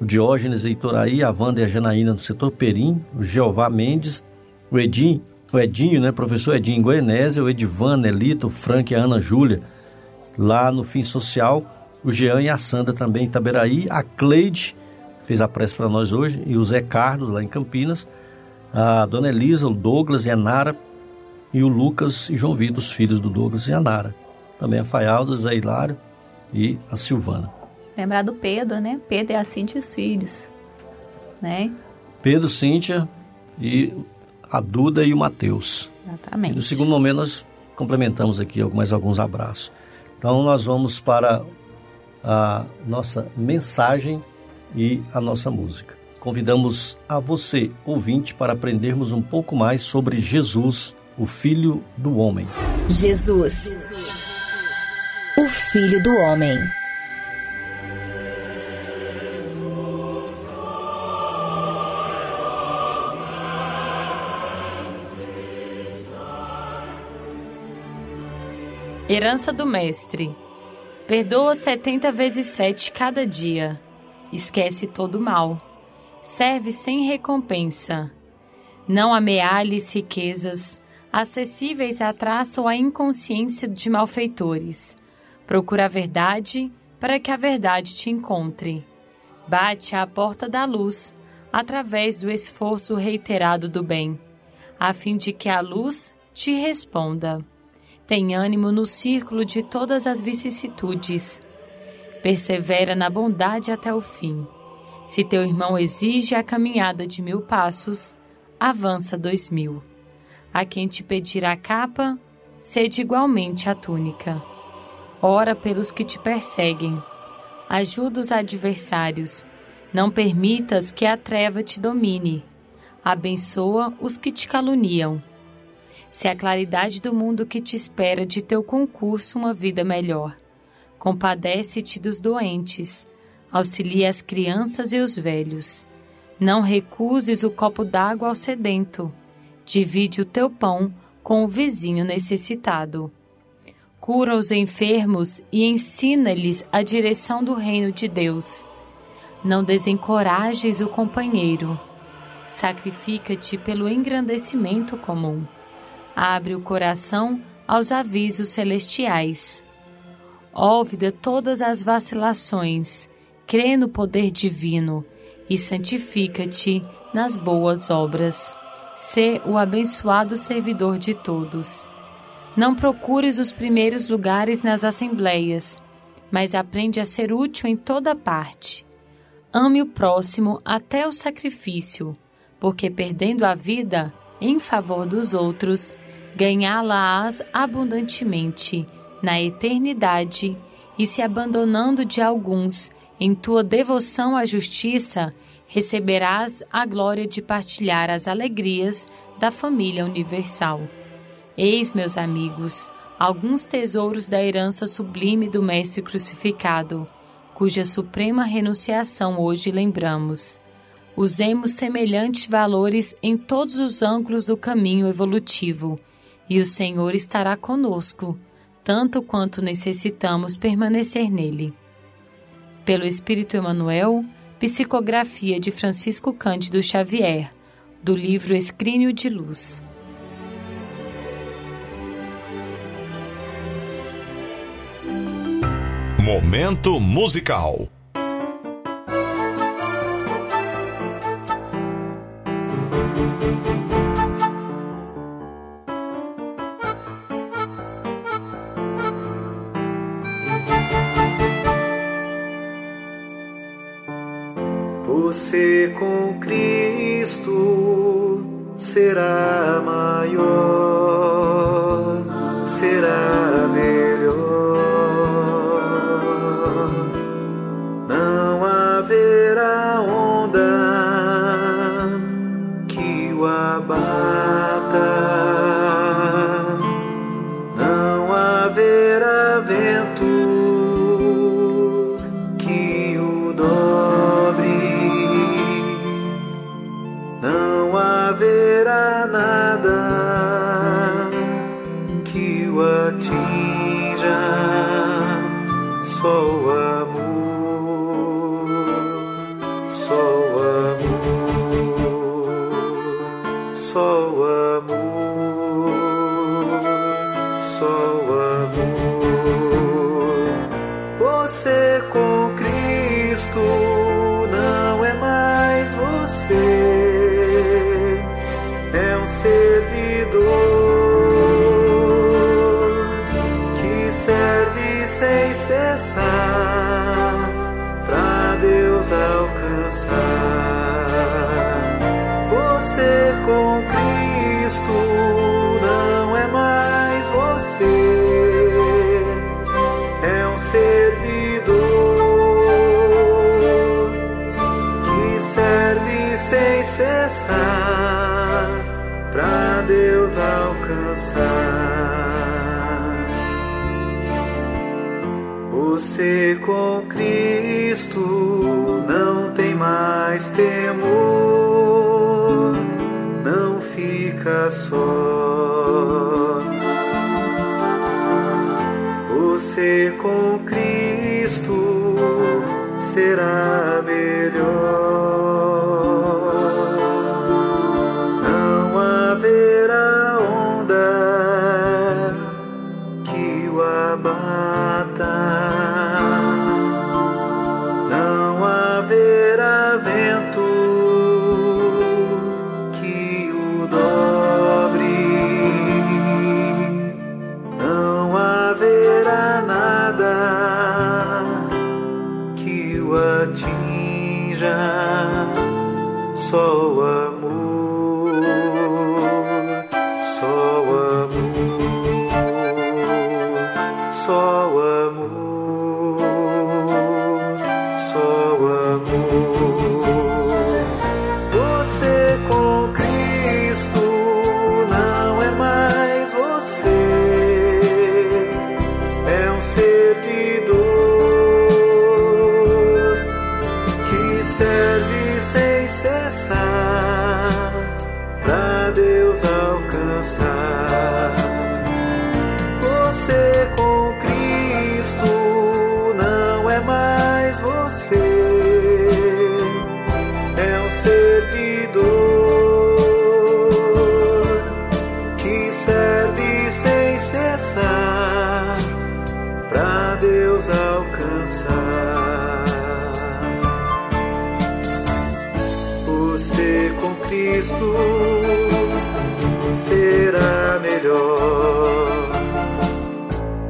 Speaker 1: o Diógenes Eitoraí, a Wanda e a Janaína no setor Perim, o Jeová Mendes, o Edinho, o Edinho, né, professor Edinho Goianésia, o Edivan, Nelito, o Frank e a Ana Júlia, lá no Fim Social, o Jean e a Sandra também em Itaberaí, a Cleide, fez a prece para nós hoje, e o Zé Carlos, lá em Campinas, a Dona Elisa, o Douglas e a Nara, e o Lucas e João Vitor, os filhos do Douglas e a Nara. Também a Faialdo, Zé Hilário e a Silvana.
Speaker 3: Lembrar do Pedro, né? Pedro é a Cíntia e os filhos, né?
Speaker 1: Pedro, Cíntia e a Duda e o Mateus.
Speaker 3: Exatamente.
Speaker 1: E no segundo momento nós complementamos aqui mais alguns abraços. Então nós vamos para a nossa mensagem e a nossa música. Convidamos a você, ouvinte, para aprendermos um pouco mais sobre Jesus, o Filho do Homem.
Speaker 6: Jesus, o Filho do Homem.
Speaker 11: Herança do Mestre. Perdoa setenta vezes sete cada dia. Esquece todo mal. Serve sem recompensa. Não amealhes riquezas, acessíveis à traça ou à inconsciência de malfeitores. Procura a verdade para que a verdade te encontre. Bate à porta da luz, através do esforço reiterado do bem, a fim de que a luz te responda. Tem ânimo no círculo de todas as vicissitudes. Persevera na bondade até o fim. Se teu irmão exige a caminhada de mil passos, avança dois mil. A quem te pedir a capa, cede igualmente a túnica. Ora pelos que te perseguem. Ajuda os adversários. Não permitas que a treva te domine. Abençoa os que te caluniam se a claridade do mundo que te espera de teu concurso uma vida melhor. Compadece-te dos doentes, auxilia as crianças e os velhos. Não recuses o copo d'água ao sedento. Divide o teu pão com o vizinho necessitado. Cura os enfermos e ensina-lhes a direção do reino de Deus. Não desencorajes o companheiro. Sacrifica-te pelo engrandecimento comum abre o coração aos avisos celestiais. Óvida todas as vacilações, crê no poder divino e santifica-te nas boas obras. Sê o abençoado servidor de todos. Não procures os primeiros lugares nas assembleias, mas aprende a ser útil em toda parte. Ame o próximo até o sacrifício, porque perdendo a vida em favor dos outros, ganhá-la-ás abundantemente na eternidade, e se abandonando de alguns em tua devoção à justiça, receberás a glória de partilhar as alegrias da família universal. Eis, meus amigos, alguns tesouros da herança sublime do Mestre crucificado, cuja suprema renunciação hoje lembramos. Usemos semelhantes valores em todos os ângulos do caminho evolutivo e o Senhor estará conosco, tanto quanto necessitamos permanecer nele. Pelo Espírito Emanuel, psicografia de Francisco Cândido Xavier, do livro Escrínio de Luz.
Speaker 2: Momento musical.
Speaker 12: Você com Cristo será maior, será Você com Cristo não é mais você, é um servidor que serve sem cessar pra Deus alcançar. Você com mais temor, não fica só. Você com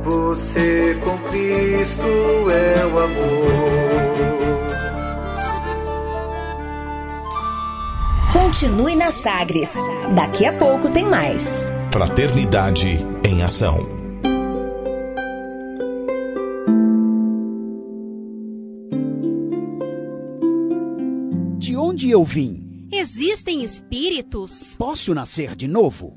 Speaker 12: Você com Cristo é o amor.
Speaker 6: Continue na Sagres. Daqui a pouco tem mais.
Speaker 2: Fraternidade em Ação.
Speaker 13: De onde eu vim?
Speaker 14: Existem espíritos?
Speaker 13: Posso nascer de novo?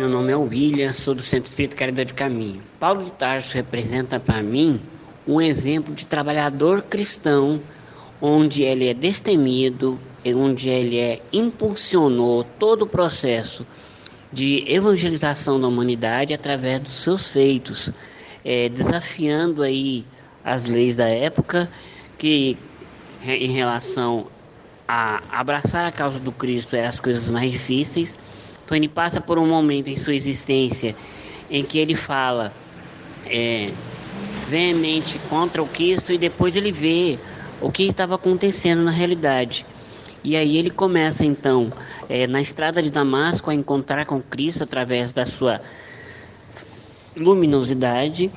Speaker 15: Meu nome é William, sou do Centro Espírita Caridade do Caminho. Paulo de Tarso representa para mim um exemplo de trabalhador cristão, onde ele é destemido, onde ele é impulsionou todo o processo de evangelização da humanidade através dos seus feitos, é, desafiando aí as leis da época que em relação a abraçar a causa do Cristo é as coisas mais difíceis. Ele passa por um momento em sua existência em que ele fala é, veemente contra o Cristo e depois ele vê o que estava acontecendo na realidade. E aí ele começa então é, na estrada de Damasco a encontrar com Cristo através da sua luminosidade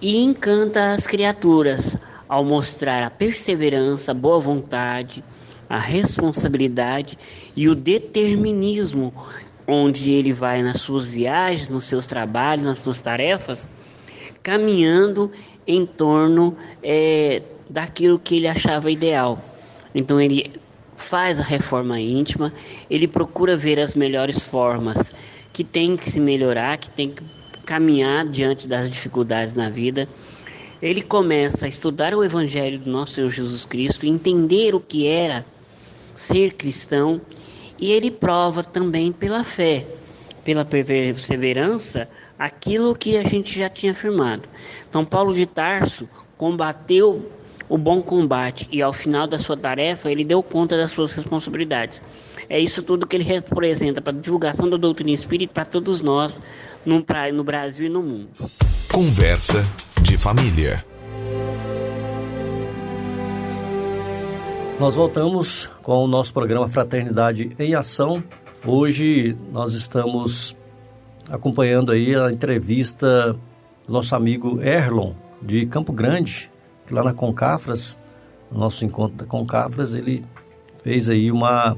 Speaker 15: e encanta as criaturas ao mostrar a perseverança, a boa vontade, a responsabilidade e o determinismo onde ele vai nas suas viagens, nos seus trabalhos, nas suas tarefas, caminhando em torno é, daquilo que ele achava ideal. Então ele faz a reforma íntima, ele procura ver as melhores formas que tem que se melhorar, que tem que caminhar diante das dificuldades na vida. Ele começa a estudar o Evangelho do nosso Senhor Jesus Cristo, entender o que era ser cristão, e ele prova também pela fé, pela perseverança, aquilo que a gente já tinha afirmado. Então, Paulo de Tarso combateu o bom combate e ao final da sua tarefa ele deu conta das suas responsabilidades. É isso tudo que ele representa para a divulgação da doutrina espírita para todos nós no, no Brasil e no mundo.
Speaker 2: Conversa de família.
Speaker 1: Nós voltamos com o nosso programa Fraternidade em Ação. Hoje nós estamos acompanhando aí a entrevista do nosso amigo Erlon de Campo Grande, que lá na Concafras, no nosso encontro da Concafras, ele fez aí uma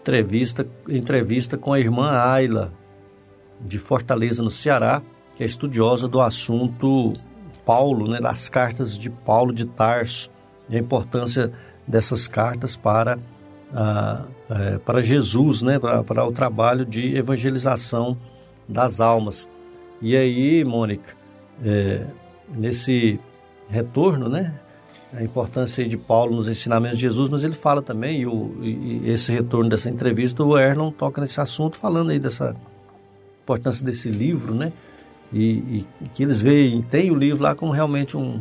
Speaker 1: entrevista, entrevista com a irmã Ayla, de Fortaleza, no Ceará, que é estudiosa do assunto Paulo, né, das cartas de Paulo de Tarso, e a importância dessas cartas para, a, é, para Jesus, né, para, para o trabalho de evangelização das almas. E aí, Mônica, é, nesse retorno, né? A importância de Paulo nos ensinamentos de Jesus, mas ele fala também, e, o, e esse retorno dessa entrevista, o Erlon toca nesse assunto, falando aí dessa importância desse livro, né? E, e que eles veem, tem o livro lá como realmente um,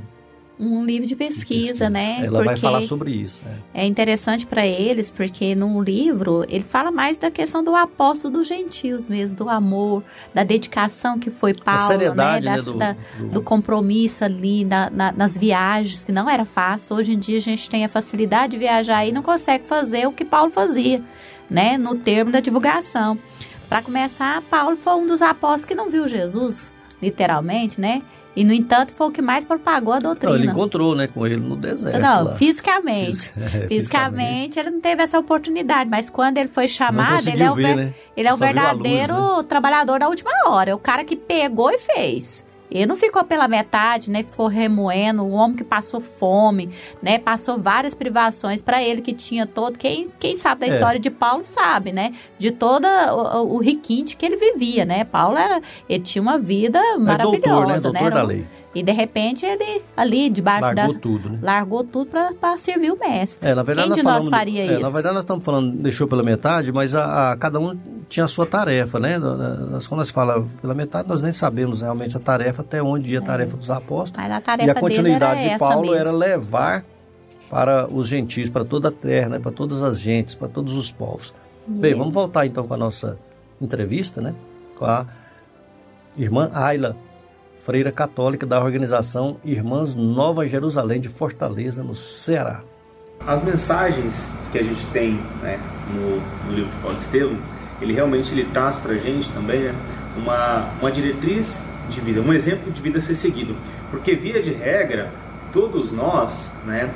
Speaker 3: um livro de pesquisa, de pesquisa. né?
Speaker 1: Ela vai falar sobre isso.
Speaker 3: É, é interessante para eles, porque no livro ele fala mais da questão do apóstolo dos gentios mesmo, do amor, da dedicação que foi Paulo, a
Speaker 1: seriedade,
Speaker 3: né?
Speaker 1: né? Do,
Speaker 3: da, do... do, compromisso ali na, na, nas viagens, que não era fácil. Hoje em dia a gente tem a facilidade de viajar e não consegue fazer o que Paulo fazia, né? No termo da divulgação. Para começar, Paulo foi um dos apóstolos que não viu Jesus, literalmente, né? E, no entanto, foi o que mais propagou a doutrina.
Speaker 1: Não, ele encontrou né, com ele no deserto.
Speaker 3: Não,
Speaker 1: lá.
Speaker 3: fisicamente. É, fisicamente. ele não teve essa oportunidade, mas quando ele foi chamado, ele é o, ver, né? ele é o verdadeiro luz, né? trabalhador da última hora. É o cara que pegou e fez. Ele não ficou pela metade, né? Ficou remoendo. O homem que passou fome, né? Passou várias privações para ele que tinha todo. Quem, quem sabe da é. história de Paulo sabe, né? De todo o, o requinte que ele vivia, né? Paulo era, ele tinha uma vida maravilhosa, é doutor, né?
Speaker 1: Doutor
Speaker 3: né?
Speaker 1: da lei.
Speaker 3: E de repente ele ali debaixo
Speaker 1: largou
Speaker 3: da
Speaker 1: tudo, né?
Speaker 3: largou tudo para servir o mestre.
Speaker 1: É, na verdade
Speaker 3: Quem de
Speaker 1: nós,
Speaker 3: faria
Speaker 1: é,
Speaker 3: isso?
Speaker 1: Na verdade nós estamos falando deixou pela metade, mas a, a, cada um tinha a sua tarefa, né? Nós, quando nós falamos pela metade, nós nem sabemos realmente a tarefa até onde ia a é. tarefa dos apóstolos.
Speaker 3: A tarefa
Speaker 1: e a continuidade
Speaker 3: de
Speaker 1: Paulo
Speaker 3: mesmo.
Speaker 1: era levar para os gentios, para toda a terra, né? para todas as gentes, para todos os povos. Bem, vamos voltar então com a nossa entrevista, né? Com a irmã Ayla freira católica da organização Irmãs Nova Jerusalém de Fortaleza, no Ceará.
Speaker 9: As mensagens que a gente tem né, no, no, livro de Paulo Estevam, ele realmente ele traz para a gente também né, uma, uma diretriz de vida, um exemplo de vida a ser seguido. Porque, via de regra, todos nós né,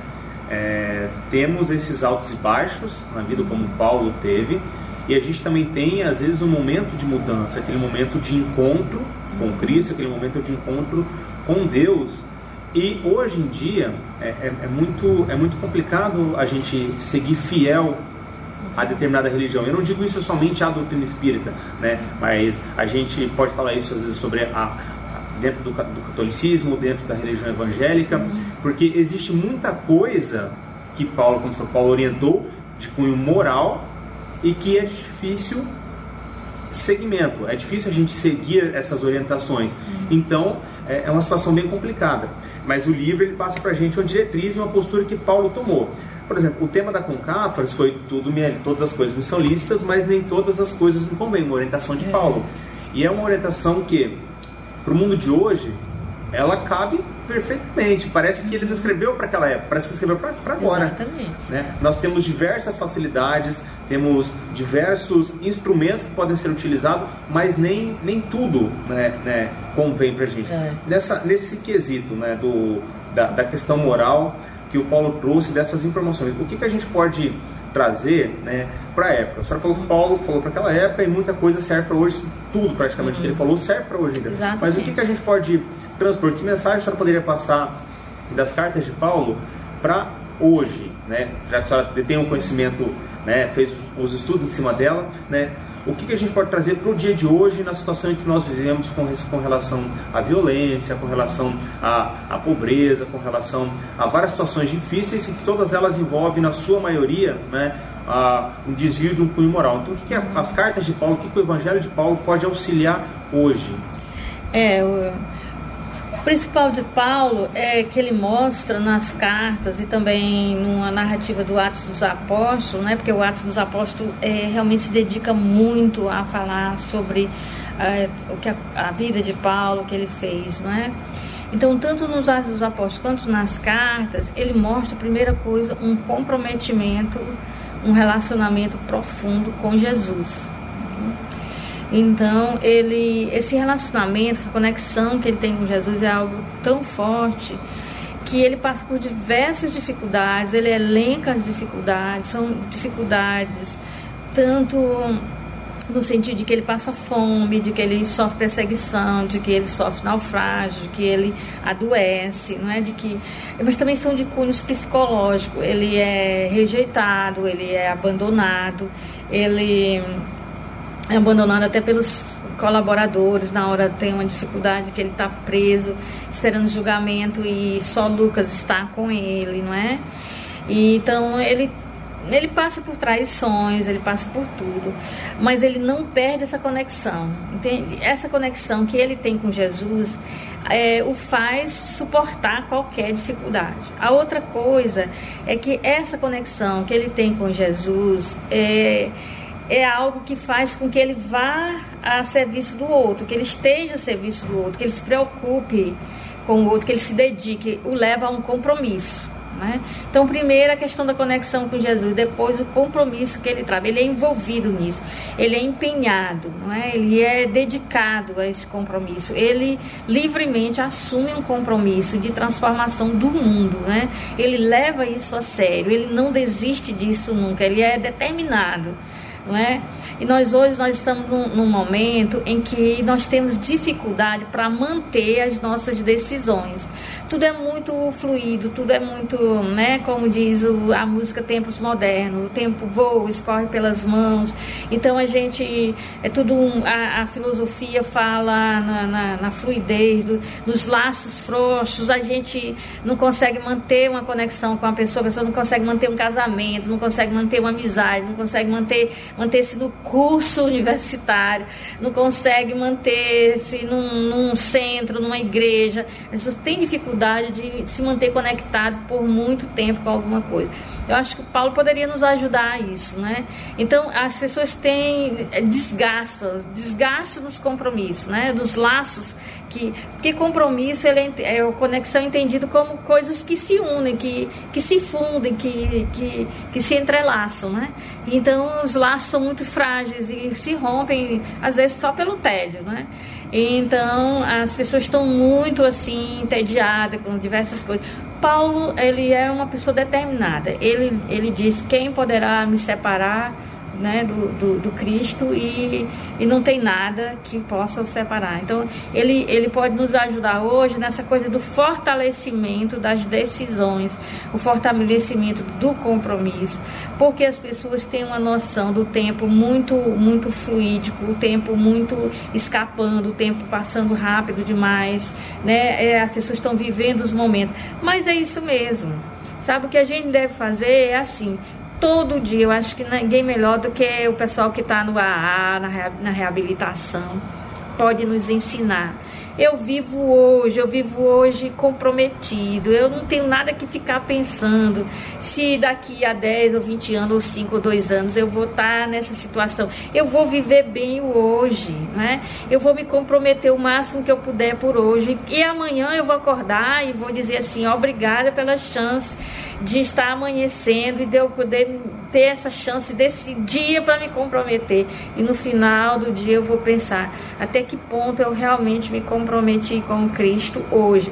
Speaker 9: é, temos esses altos e baixos na vida, como Paulo teve, e a gente também tem, às vezes, um momento de mudança, aquele momento de encontro com Cristo, aquele momento de encontro com Deus. E hoje em dia é, é, é, muito, é muito complicado a gente seguir fiel a determinada religião. Eu não digo isso somente à doutrina espírita, né? mas a gente pode falar isso às vezes sobre a, dentro do, do catolicismo, dentro da religião evangélica, porque existe muita coisa que Paulo, como São Paulo orientou, de cunho moral e que é difícil segmento. É difícil a gente seguir essas orientações. Então, é, é uma situação bem complicada. Mas o livro ele passa para a gente uma diretriz e uma postura que Paulo tomou. Por exemplo, o tema da Concafras foi tudo, todas as coisas me são lícitas, mas nem todas as coisas me convêm. Uma orientação de é. Paulo. E é uma orientação que, para o mundo de hoje, ela cabe perfeitamente. Parece que ele não escreveu para aquela época, parece que escreveu para agora.
Speaker 10: Exatamente.
Speaker 9: Né? Nós temos diversas facilidades, temos diversos instrumentos que podem ser utilizados, mas nem, nem tudo né, né, convém para a gente.
Speaker 10: É.
Speaker 9: Nessa, nesse quesito né, do, da, da questão moral que o Paulo trouxe dessas informações, o que, que a gente pode trazer né, para a época. A senhora falou que Paulo falou para aquela época e muita coisa serve para hoje, tudo praticamente
Speaker 10: Uhum.
Speaker 9: que ele falou serve para hoje ainda.
Speaker 10: Exatamente.
Speaker 9: Mas o que, que a gente pode transpor? Que mensagem a senhora poderia passar das cartas de Paulo para hoje? Né? Já que a senhora tem um conhecimento, né, fez os estudos em cima dela, né? o que, que a gente pode trazer para o dia de hoje na situação em que nós vivemos com, com relação à violência, com relação à, à pobreza, com relação a várias situações difíceis e que todas elas envolvem, na sua maioria, né, a- um desvio de um cunho moral. Então, o que, que as cartas de Paulo, o que, que o Evangelho de Paulo pode auxiliar hoje?
Speaker 10: É, o, o principal de Paulo é que ele mostra nas cartas e também numa narrativa do Atos dos Apóstolos, né? Porque o Atos dos Apóstolos é, realmente se dedica muito a falar sobre é, o que a, a vida de Paulo, o que ele fez, não é? Então, tanto nos Atos dos Apóstolos quanto nas cartas, ele mostra, primeira coisa, um comprometimento, um relacionamento profundo com Jesus. Então, ele, esse relacionamento, essa conexão que ele tem com Jesus é algo tão forte que ele passa por diversas dificuldades, ele elenca as dificuldades, são dificuldades tanto no sentido de que ele passa fome, de que ele sofre perseguição, de que ele sofre naufrágio, de que ele adoece, não é? De que, mas também são de cunhos psicológicos. Ele é rejeitado, ele é abandonado, ele é abandonado até pelos colaboradores, na hora tem uma dificuldade que ele está preso, esperando julgamento e só Lucas está com ele, não é? E, então ele ele passa por traições, ele passa por tudo, mas ele não perde essa conexão, entende? Essa conexão que ele tem com Jesus é, o faz suportar qualquer dificuldade. A outra coisa é que essa conexão que ele tem com Jesus é é algo que faz com que ele vá a serviço do outro, que ele esteja a serviço do outro, que ele se preocupe com o outro, que ele se dedique, o leva a um compromisso. Né? Então, primeiro a questão da conexão com Jesus, depois o compromisso que ele traz. Ele é envolvido nisso, ele é empenhado, não é? ele é dedicado a esse compromisso. Ele livremente assume um compromisso de transformação do mundo. Né? Ele leva isso a sério, ele não desiste disso nunca, ele é determinado é? E nós hoje nós estamos num, num momento em que nós temos dificuldade para manter as nossas decisões. Tudo é muito fluido, tudo é muito, né? Como diz o, a música Tempos Modernos, o tempo voa, escorre pelas mãos. Então a gente é tudo um, a, a filosofia fala na, na, na fluidez, do, nos laços frouxos. A gente não consegue manter uma conexão com a pessoa, a pessoa não consegue manter um casamento, não consegue manter uma amizade, não consegue manter manter-se no curso universitário, não consegue manter-se num, num, centro, numa igreja. As pessoas têm dificuldade de se manter conectado por muito tempo com alguma coisa. Eu acho que o Paulo poderia nos ajudar a isso, né? Então, as pessoas têm desgaste, desgaste dos compromissos, né? Dos laços que porque compromisso ele é, é conexão entendido como coisas que se unem, que, que se fundem, que, que, que se entrelaçam, né? Então, os laços são muito frágeis e se rompem às vezes só pelo tédio, né? Então, as pessoas estão muito assim entediadas com diversas coisas. Paulo, ele é uma pessoa determinada. Ele, ele diz: quem poderá me separar né, do, do, do, Cristo e, e não tem nada que possa separar. Então, ele, ele pode nos ajudar hoje nessa coisa do fortalecimento das decisões, o fortalecimento do compromisso, porque as pessoas têm uma noção do tempo muito, muito fluídico, o tempo muito escapando, o tempo passando rápido demais, né? É, as pessoas estão vivendo os momentos. Mas é isso mesmo. Sabe o que a gente deve fazer é assim, todo dia. Eu acho que ninguém melhor do que o pessoal que está no AA, na, reabilitação. pode nos ensinar. Eu vivo hoje, eu vivo hoje comprometido. Eu não tenho nada que ficar pensando se daqui a 10 ou 20 anos, ou 5 ou 2 anos eu vou estar nessa situação. Eu vou viver bem hoje, né? Eu vou me comprometer o máximo que eu puder por hoje. E amanhã eu vou acordar e vou dizer assim: obrigada pela chance de estar amanhecendo e de eu poder ter essa chance desse dia para me comprometer. E no final do dia eu vou pensar até que ponto eu realmente me comprometi com Cristo hoje.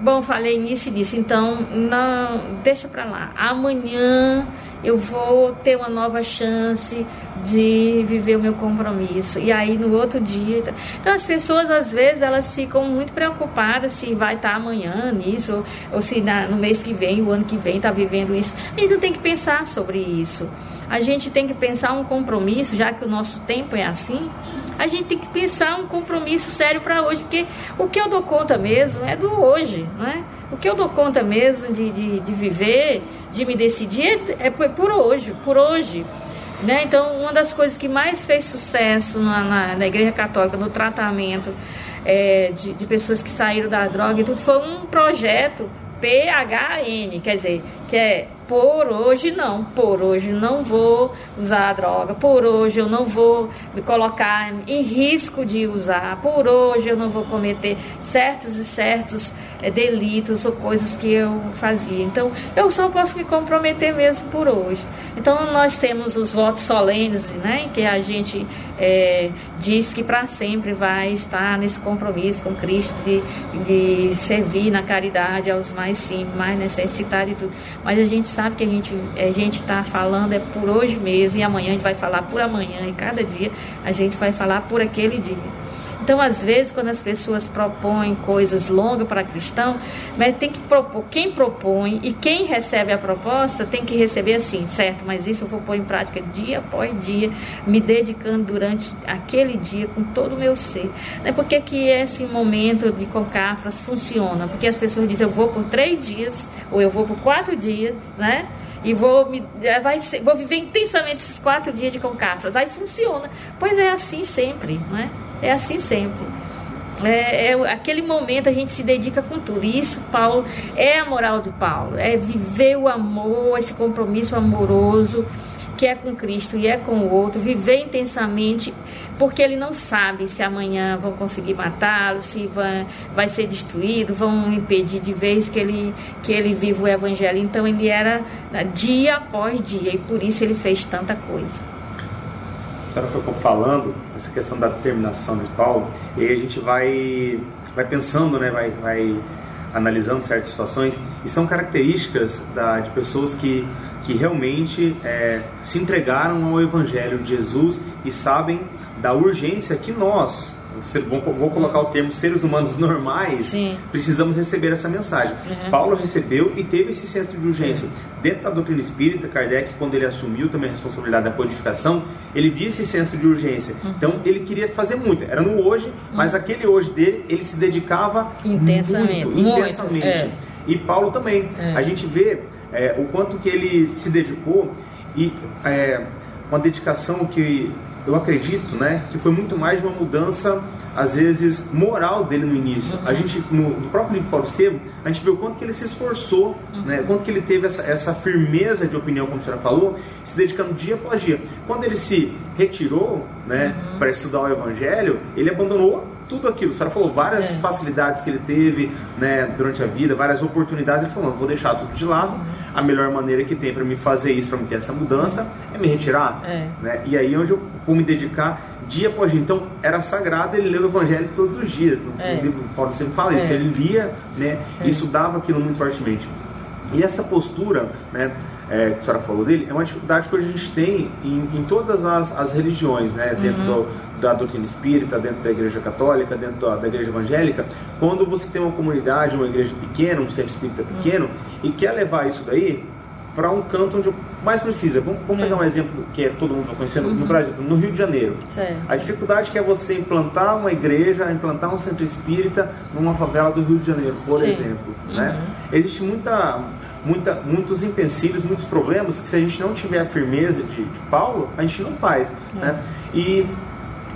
Speaker 10: Bom, falei nisso e disse, então não deixa para lá. Amanhã eu vou ter uma nova chance de viver o meu compromisso. E aí no outro dia. Então as pessoas às vezes elas ficam muito preocupadas se vai estar amanhã nisso, ou, ou se na, no mês que vem, o ano que vem, está vivendo isso. A gente não tem que pensar sobre isso. A gente tem que pensar um compromisso, já que o nosso tempo é assim a gente tem que pensar um compromisso sério para hoje, porque o que eu dou conta mesmo é do hoje, não é? O que eu dou conta mesmo de, de, de viver, de me decidir, é, por hoje, por hoje. Né? Então, uma das coisas que mais fez sucesso na, na, na Igreja Católica, no tratamento é, de, de pessoas que saíram da droga e tudo, foi um projeto PHN, quer dizer, que é por hoje não, por hoje não vou usar a droga, por hoje eu não vou me colocar em risco de usar, por hoje eu não vou cometer certos e certos é, delitos ou coisas que eu fazia. Então eu só posso me comprometer mesmo por hoje. Então nós temos os votos solenes, né, que a gente é, diz que para sempre vai estar nesse compromisso com Cristo de, de servir na caridade aos mais simples, mais necessitados e tudo. Mas a gente sabe que a gente a gente está falando é por hoje mesmo e amanhã a gente vai falar por amanhã e cada dia a gente vai falar por aquele dia. Então, às vezes, quando as pessoas propõem coisas longas para cristão, mas tem que propor, quem propõe e quem recebe a proposta tem que receber assim, certo? Mas isso eu vou pôr em prática dia após dia, me dedicando durante aquele dia com todo o meu ser. Né? Por que, que esse momento de concafras funciona? Porque as pessoas dizem, eu vou por três dias, ou eu vou por quatro dias, né? e vou me é, vai ser, vou viver intensamente esses quatro dias de concafra. Daí funciona. Pois é assim sempre, não é? É assim sempre. É, é, aquele momento a gente se dedica com tudo. E isso, Paulo, é a moral de Paulo. É viver o amor, esse compromisso amoroso que é com Cristo e é com o outro, viver intensamente, porque ele não sabe se amanhã vão conseguir matá-lo, se vai, vai ser destruído, vão impedir de vez que ele, que ele viva o evangelho. Então ele era dia após dia e por isso ele fez tanta coisa
Speaker 9: senhora foi falando, essa questão da determinação de Paulo, e aí a gente vai, vai pensando, né, vai, vai analisando certas situações, e são características da, de pessoas que, que realmente é, se entregaram ao Evangelho de Jesus e sabem da urgência que nós, vou colocar o termo seres humanos normais, Sim. precisamos receber essa mensagem. Uhum. Paulo recebeu e teve esse senso de urgência. Dentro da doutrina espírita, Kardec, quando ele assumiu também a responsabilidade da codificação, ele via esse senso de urgência. Uhum. Então, ele queria fazer muito. Era no hoje, uhum. mas aquele hoje dele, ele se dedicava intensamente. Muito, muito intensamente. É. E Paulo também. É. A gente vê é, o quanto que ele se dedicou e é, uma dedicação que eu acredito, né, que foi muito mais uma mudança, às vezes, moral dele no início. Uhum. A gente, no, no, próprio livro Paulo Estevam, a gente vê o quanto que ele se esforçou, uhum. né, o quanto que ele teve essa, essa firmeza de opinião, como a senhora falou, se dedicando dia após dia. Quando ele se retirou, né, uhum. para estudar o Evangelho, ele abandonou tudo aquilo. A senhora falou várias é. facilidades que ele teve né, durante a vida, várias oportunidades. Ele falou: vou deixar tudo de lado. A melhor maneira que tem para me fazer isso, para me ter essa mudança, é me retirar. É. Né? E aí onde eu vou me dedicar dia após dia. Então era sagrado ele ler o Evangelho todos os dias. No, é. livro Paulo sempre fala isso. É. Ele lia né, e é. estudava aquilo muito fortemente. E essa postura, né, é, que a senhora falou dele, é uma dificuldade que a gente tem em, em todas as, as religiões, né? dentro uhum. do, da doutrina espírita, dentro da igreja católica, dentro da, da, igreja evangélica. Quando você tem uma comunidade, uma igreja pequena, um centro espírita uhum. pequeno, uhum. e quer levar isso daí para um canto onde mais precisa. Vamos, vamos pegar um uhum. exemplo que é, todo mundo vai conhecendo uhum. no Brasil, no Rio de Janeiro. Certo. A dificuldade que é você implantar uma igreja, implantar um centro espírita numa favela do Rio de Janeiro, por Sim. exemplo. Né? Uhum. Existe muita muita, muitos empecilhos, muitos problemas que se a gente não tiver a firmeza de, de Paulo, a gente não faz. É. Né? E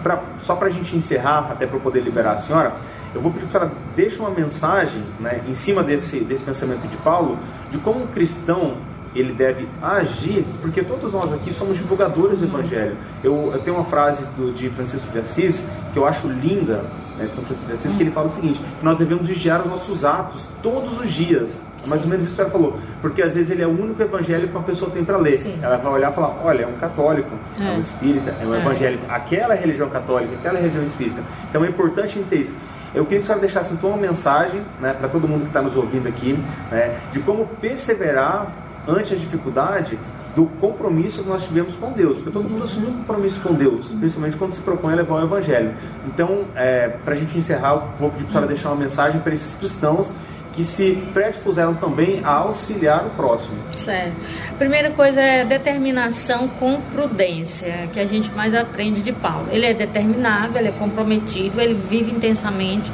Speaker 9: pra, só para a gente encerrar, até para poder liberar a senhora, eu vou pedir que ela deixe uma mensagem né, em cima desse, desse pensamento de Paulo, de como um cristão ele deve agir, porque todos nós aqui somos divulgadores do Evangelho. Eu, eu tenho uma frase do, de Francisco de Assis que eu acho linda, né, de São Francisco de Assis, que ele fala o seguinte: que nós devemos vigiar os nossos atos todos os dias. Mais ou menos isso que ela falou, porque às vezes ele é o único evangelho que uma pessoa tem para ler. Sim. Ela vai olhar e falar: olha, é um católico, é, é um espírita, é um é. evangélico, aquela é religião católica, aquela é religião espírita. Então é importante entender isso. Eu queria que a senhora deixasse então uma mensagem né, para todo mundo que está nos ouvindo aqui, né, de como perseverar ante a dificuldade do compromisso que nós tivemos com Deus, porque todo mundo assumiu um compromisso com Deus, principalmente quando se propõe a levar o Evangelho. Então, é, para a gente encerrar, vou pedir para a senhora deixar uma mensagem para esses cristãos que se predispuseram também a auxiliar o próximo.
Speaker 10: Certo. Primeira coisa é determinação com prudência, que a gente mais aprende de Paulo. Ele é determinado, ele é comprometido, ele vive intensamente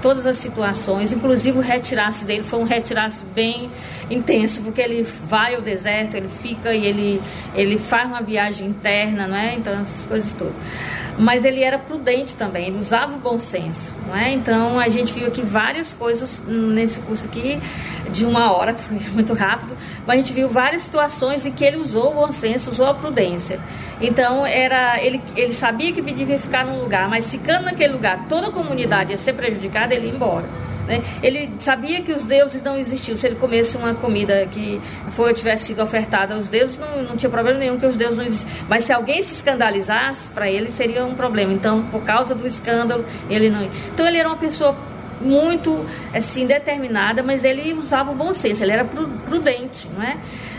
Speaker 10: todas as situações, inclusive o retirar-se dele foi um retirar-se bem intenso, porque ele vai ao deserto, ele fica e ele, ele faz uma viagem interna, não é? Então, essas coisas todas mas ele era prudente também, ele usava o bom senso, não é? Então a gente viu aqui várias coisas nesse curso aqui de uma hora, que foi muito rápido, mas a gente viu várias situações em que ele usou o bom senso, usou a prudência. Então era ele, ele sabia que devia ficar num lugar, mas ficando naquele lugar, toda a comunidade ia ser prejudicada, ele ia embora. Né? Ele sabia que os deuses não existiam. Se ele comesse uma comida que foi, tivesse sido ofertada aos deuses, não, não tinha problema nenhum que os deuses não existiam. Mas se alguém se escandalizasse, para ele seria um problema. Então, por causa do escândalo, ele não. Então, ele era uma pessoa muito assim determinada, mas ele usava o bom senso, ele era prudente, não é?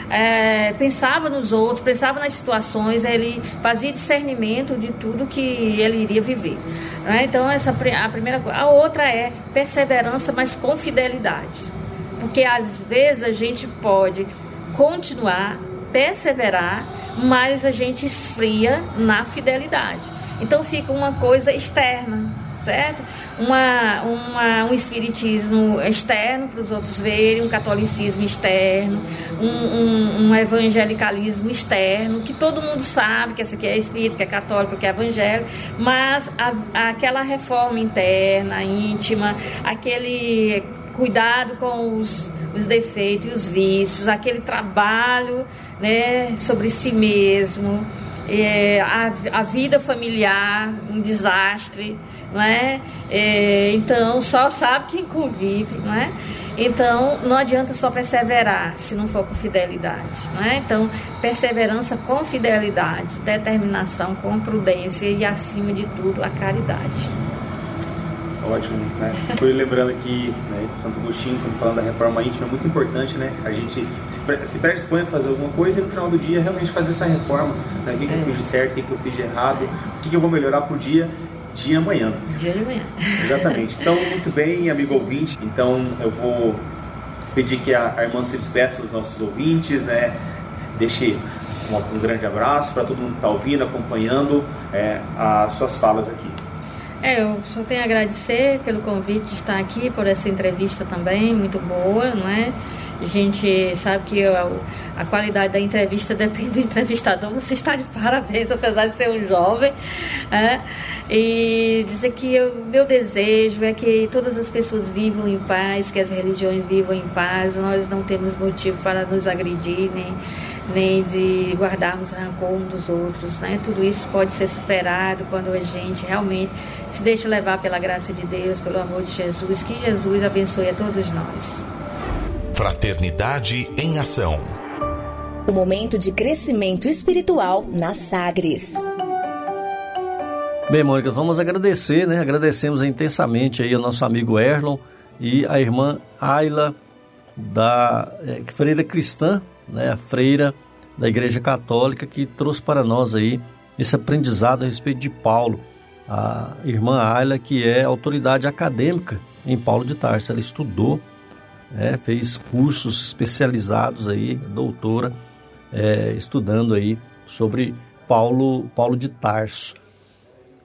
Speaker 10: É, pensava nos outros, pensava nas situações, ele fazia discernimento de tudo que ele iria viver. Né? Então, essa a primeira coisa. A outra é perseverança, mas com fidelidade. Porque às vezes a gente pode continuar, perseverar, mas a gente esfria na fidelidade. Então fica uma coisa externa certo? Uma, uma, um espiritismo externo para os outros verem, um catolicismo externo, um, um, um, evangelicalismo externo, que todo mundo sabe que esse aqui é espírito, que é católico, que é evangélico, mas a, aquela reforma interna, íntima, aquele cuidado com os, os defeitos e os vícios, aquele trabalho né, sobre si mesmo, é, a, a vida familiar, um desastre não é? é? Então, só sabe quem convive, não é? Então, não adianta só perseverar se não for com fidelidade, não é? Então, perseverança com fidelidade, determinação com prudência e, acima de tudo, a caridade.
Speaker 9: Ótimo, né? Fui lembrando aqui, né, Santo Agostinho, quando falando da reforma íntima, é muito importante, né? A gente se predispõe a fazer alguma coisa e no final do dia realmente fazer essa reforma. Né? O que, que eu é. fiz de certo, o que, que eu fiz de errado, o que, que eu vou melhorar por dia de amanhã.
Speaker 10: Dia de amanhã.
Speaker 9: Exatamente. Então, muito bem, amigo ouvinte. Então, eu vou pedir que a, a irmã se despeça dos nossos ouvintes, né? Deixe um, um grande abraço para todo mundo que está ouvindo, acompanhando é, as suas falas aqui.
Speaker 10: É, eu só tenho a agradecer pelo convite de estar aqui, por essa entrevista também, muito boa, não é? A gente sabe que a, a, qualidade da entrevista depende do entrevistador. Você está de parabéns, apesar de ser um jovem. É? E dizer que o meu desejo é que todas as pessoas vivam em paz, que as religiões vivam em paz. Nós não temos motivo para nos agredir, nem, nem de guardarmos rancor um dos outros. Né? Tudo isso pode ser superado quando a gente realmente se deixa levar pela graça de Deus, pelo amor de Jesus. Que Jesus abençoe a todos nós.
Speaker 2: Fraternidade em Ação.
Speaker 6: O momento de crescimento espiritual na Sagres.
Speaker 1: Bem, Mônica, vamos agradecer, né? Agradecemos intensamente aí ao nosso amigo Erlon e a irmã Ayla, da é, freira cristã, né? A freira da Igreja Católica, que trouxe para nós aí esse aprendizado a respeito de Paulo. A irmã Ayla, que é autoridade acadêmica em Paulo de Tarso, ela estudou é, fez cursos especializados aí, doutora, é, estudando aí sobre Paulo, Paulo de Tarso.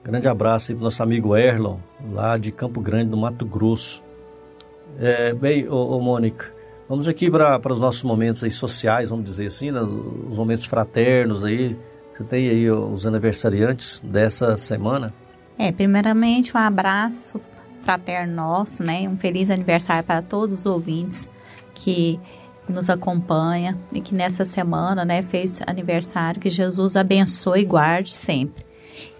Speaker 1: Grande abraço aí para nosso amigo Erlon, lá de Campo Grande, no Mato Grosso. É, bem, ô, ô Mônica, vamos aqui para os nossos momentos aí sociais, vamos dizer assim, né, os momentos fraternos aí. Você tem aí os aniversariantes dessa semana?
Speaker 3: É, primeiramente um abraço fraterno nosso, né? Um feliz aniversário para todos os ouvintes que nos acompanha e que nessa semana, né, fez aniversário, que Jesus abençoe e guarde sempre.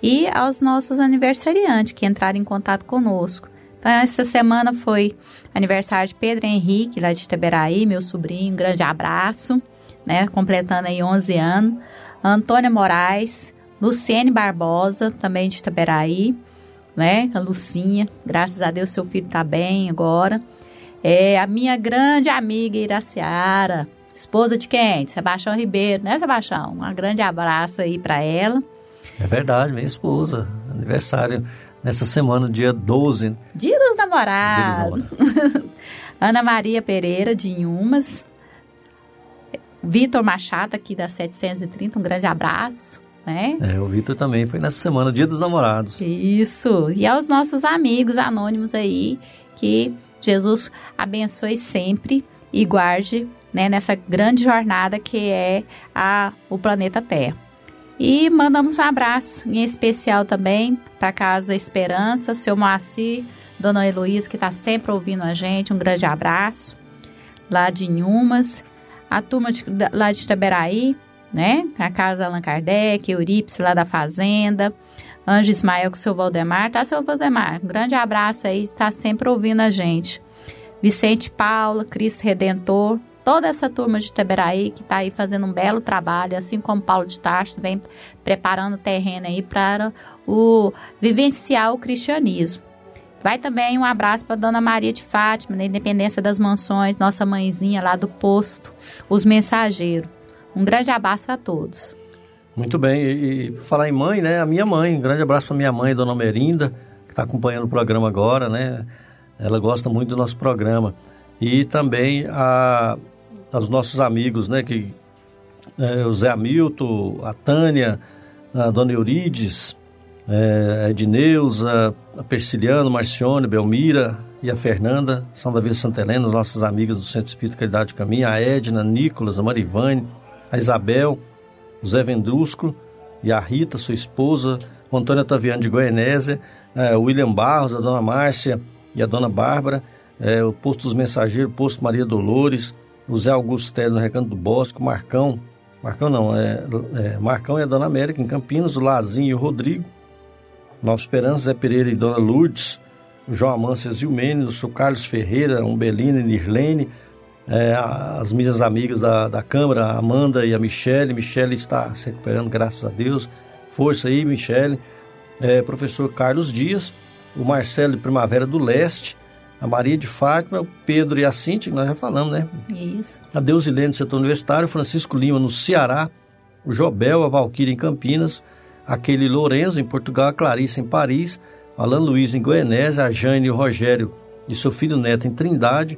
Speaker 3: E aos nossos aniversariantes que entraram em contato conosco. Então, essa semana foi aniversário de Pedro Henrique, lá de Itaberaí, meu sobrinho, um grande abraço, né, completando aí 11 anos. Antônia Moraes, Luciene Barbosa, também de Itaberaí, né, a Lucinha, graças a Deus seu filho está bem agora. É a minha grande amiga Iraciara, esposa de quem? De Sebastião Ribeiro, né, Sebastião? Um grande abraço aí para ela.
Speaker 1: É verdade, minha esposa. Aniversário nessa semana, dia 12.
Speaker 3: Dia dos namorados. Dia dos namorados. Ana Maria Pereira, de Inhumas. Vitor Machado, aqui da 730, um grande abraço. Né?
Speaker 1: É, o Vitor também foi nessa semana, dia dos namorados.
Speaker 3: Isso. E aos nossos amigos anônimos aí, que Jesus abençoe sempre e guarde né, nessa grande jornada que é a, o planeta Terra. E mandamos um abraço em especial também para Casa Esperança, seu Moacir, Dona Heloísa, que está sempre ouvindo a gente, um grande abraço. Lá de Inhumas, a turma de, lá de Itaberaí, né? A Casa Allan Kardec, Eurípice lá da Fazenda, Anjo Ismael com o seu Valdemar. Tá, seu Valdemar? Um grande abraço aí, está sempre ouvindo a gente. Vicente Paula, Cristo Redentor, toda essa turma de Teberaí que está aí fazendo um belo trabalho, assim como Paulo de Tarso vem preparando o terreno aí para o vivenciar o cristianismo. Vai também um abraço para Dona Maria de Fátima, na Independência das Mansões, nossa mãezinha lá do posto, os mensageiros. Um grande abraço a todos.
Speaker 1: Muito bem, e, e falar em mãe, né? A minha mãe, um grande abraço para minha mãe, Dona Merinda, que está acompanhando o programa agora, né? Ela gosta muito do nosso programa. E também a, aos nossos amigos, né? Que, é, o Zé Hamilton, a Tânia, a Dona Eurides, é, a Edneuza, a Persiliano, Marcione, Belmira e a Fernanda, são da Vila Santa Helena, nossas amigas do Centro Espírita Caridade Caminho, a Edna, Nicolas, a Marivane, a Isabel, o Zé Vendrusco e a Rita, sua esposa, o Antônio Otaviano de Goianésia, é, o William Barros, a Dona Márcia e a Dona Bárbara, é, o Posto dos Mensageiros, o Posto Maria Dolores, o Zé Augusto Télio no Recanto do Bosque, o Marcão, Marcão não, é, é, Marcão e a Dona América em Campinas, o Lazinho e o Rodrigo, Nova Esperança, Zé Pereira e Dona Lourdes, o João Amância Zilmene, o seu Carlos Ferreira, Umbelina e Nirlene, é, as minhas amigas da, da Câmara, a Amanda e a Michele. Michele está se recuperando, graças a Deus. Força aí, Michele. É, professor Carlos Dias, o Marcelo de Primavera do Leste, a Maria de Fátima, o Pedro e a Cintia, que nós já falamos, né?
Speaker 3: Isso.
Speaker 1: A Deusilene do setor universitário, Francisco Lima no Ceará, o Jobel, a Valquíria em Campinas, aquele Lourenço em Portugal, a Clarice em Paris, Alan Luiz em Goianésia, a Jane e o Rogério e seu filho Neto em Trindade,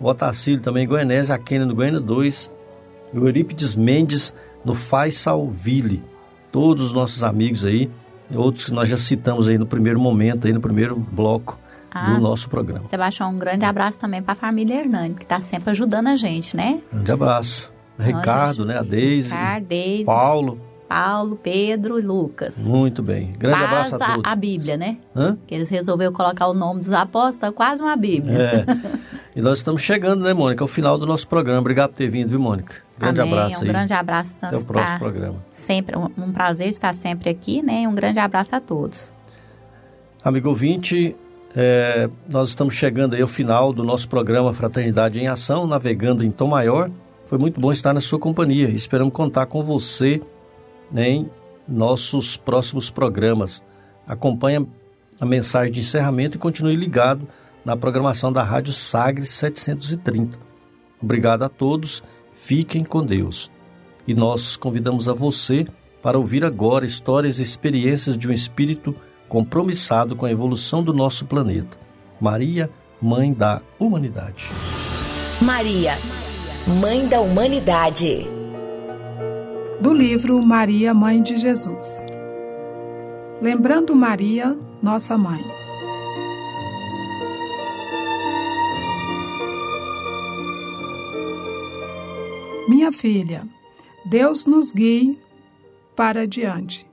Speaker 1: o Otacílio também Goianésia, a Kênia no Goiânia 2, e o Eurípides Mendes no Faisalville. Todos os nossos amigos aí, outros que nós já citamos aí no primeiro momento, aí no primeiro bloco ah, do nosso programa.
Speaker 3: Sebastião, um grande abraço também para a família Hernani, que está sempre ajudando a gente, né?
Speaker 1: Grande abraço. Ricardo, né? A Deise.
Speaker 3: Ricardo, Deise.
Speaker 1: Paulo.
Speaker 3: Paulo, Pedro e Lucas.
Speaker 1: Muito bem. Grande abraço a todos.
Speaker 3: A, a Bíblia, né?
Speaker 1: Hã?
Speaker 3: Que eles resolveram colocar o nome dos apóstolos, tá quase uma Bíblia.
Speaker 1: É. e nós estamos chegando, né, Mônica, ao final do nosso programa. Obrigado por ter vindo, viu, Mônica? Grande
Speaker 3: Amém.
Speaker 1: abraço
Speaker 3: um
Speaker 1: aí.
Speaker 3: Um grande abraço.
Speaker 1: Até o próximo programa.
Speaker 3: Sempre, um, um prazer estar sempre aqui, né? Um grande abraço a todos.
Speaker 1: Amigo ouvinte, é, nós estamos chegando aí ao final do nosso programa Fraternidade em Ação, navegando em Tom Maior. Foi muito bom estar na sua companhia. Esperamos contar com você em nossos próximos programas. Acompanhe a mensagem de encerramento e continue ligado na programação da Rádio Sagre 730. Obrigado a todos, fiquem com Deus. E nós convidamos a você para ouvir agora histórias e experiências de um espírito compromissado com a evolução do nosso planeta. Maria, Mãe da Humanidade.
Speaker 6: Maria, Mãe da Humanidade.
Speaker 16: Do livro Maria, Mãe de Jesus. Lembrando Maria, nossa mãe. Minha filha, Deus nos guie para adiante.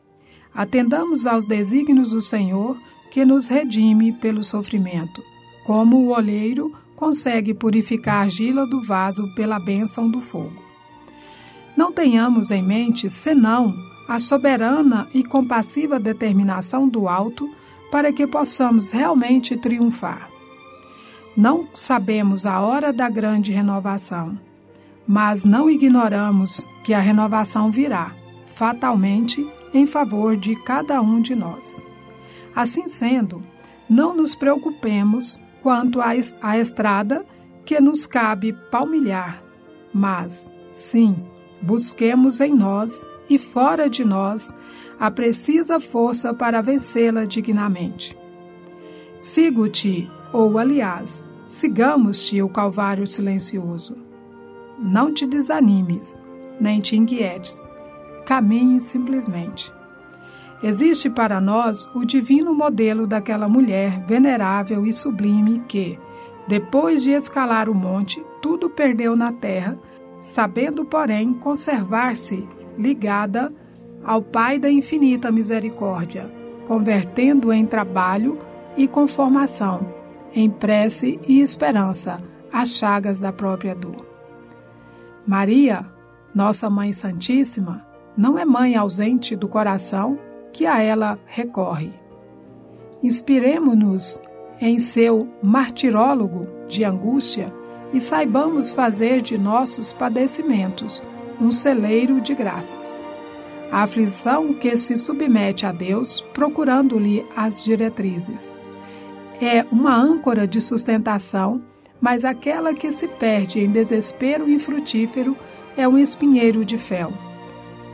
Speaker 16: Atendamos aos desígnios do Senhor que nos redime pelo sofrimento, como o olheiro consegue purificar a argila do vaso pela bênção do fogo. Não tenhamos em mente senão a soberana e compassiva determinação do alto para que possamos realmente triunfar. Não sabemos a hora da grande renovação, mas não ignoramos que a renovação virá, fatalmente, em favor de cada um de nós. Assim sendo, não nos preocupemos quanto à estrada que nos cabe palmilhar, mas, sim, busquemos em nós e fora de nós a precisa força para vencê-la dignamente. Sigo-te, ou aliás, sigamos-te o Calvário silencioso. Não te desanimes, nem te inquietes. Caminhe simplesmente. Existe para nós o divino modelo daquela mulher venerável e sublime que, depois de escalar o monte, tudo perdeu na terra, sabendo, porém, conservar-se ligada ao Pai da infinita misericórdia, convertendo em trabalho e conformação, em prece e esperança, as chagas da própria dor. Maria, nossa Mãe Santíssima, não é mãe ausente do coração que a ela recorre. Inspiremo-nos em seu martirólogo de angústia e saibamos fazer de nossos padecimentos um celeiro de graças. A aflição que se submete a Deus, procurando-lhe as diretrizes. É uma âncora de sustentação, mas aquela que se perde em desespero infrutífero é um espinheiro de fel.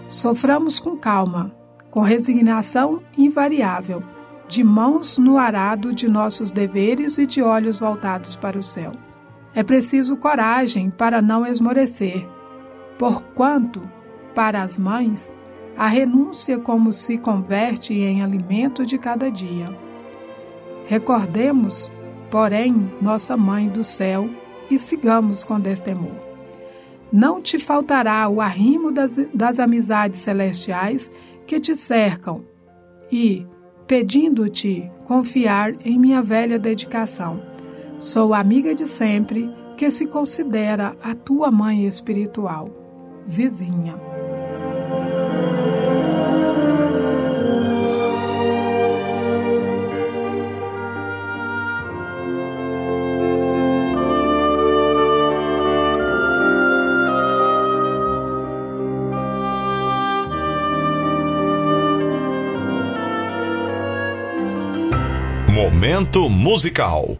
Speaker 16: Soframos com calma, com resignação invariável, de mãos no arado de nossos deveres e de olhos voltados para o céu. É preciso coragem para não esmorecer, porquanto, para as mães, a renúncia como se converte em alimento de cada dia. Recordemos, porém, nossa Mãe do céu e sigamos com destemor. Não te faltará o arrimo das, das amizades celestiais que te cercam e, pedindo-te confiar em minha velha dedicação. Sou amiga de sempre que se considera a tua mãe espiritual. Zizinha.
Speaker 2: Momento musical.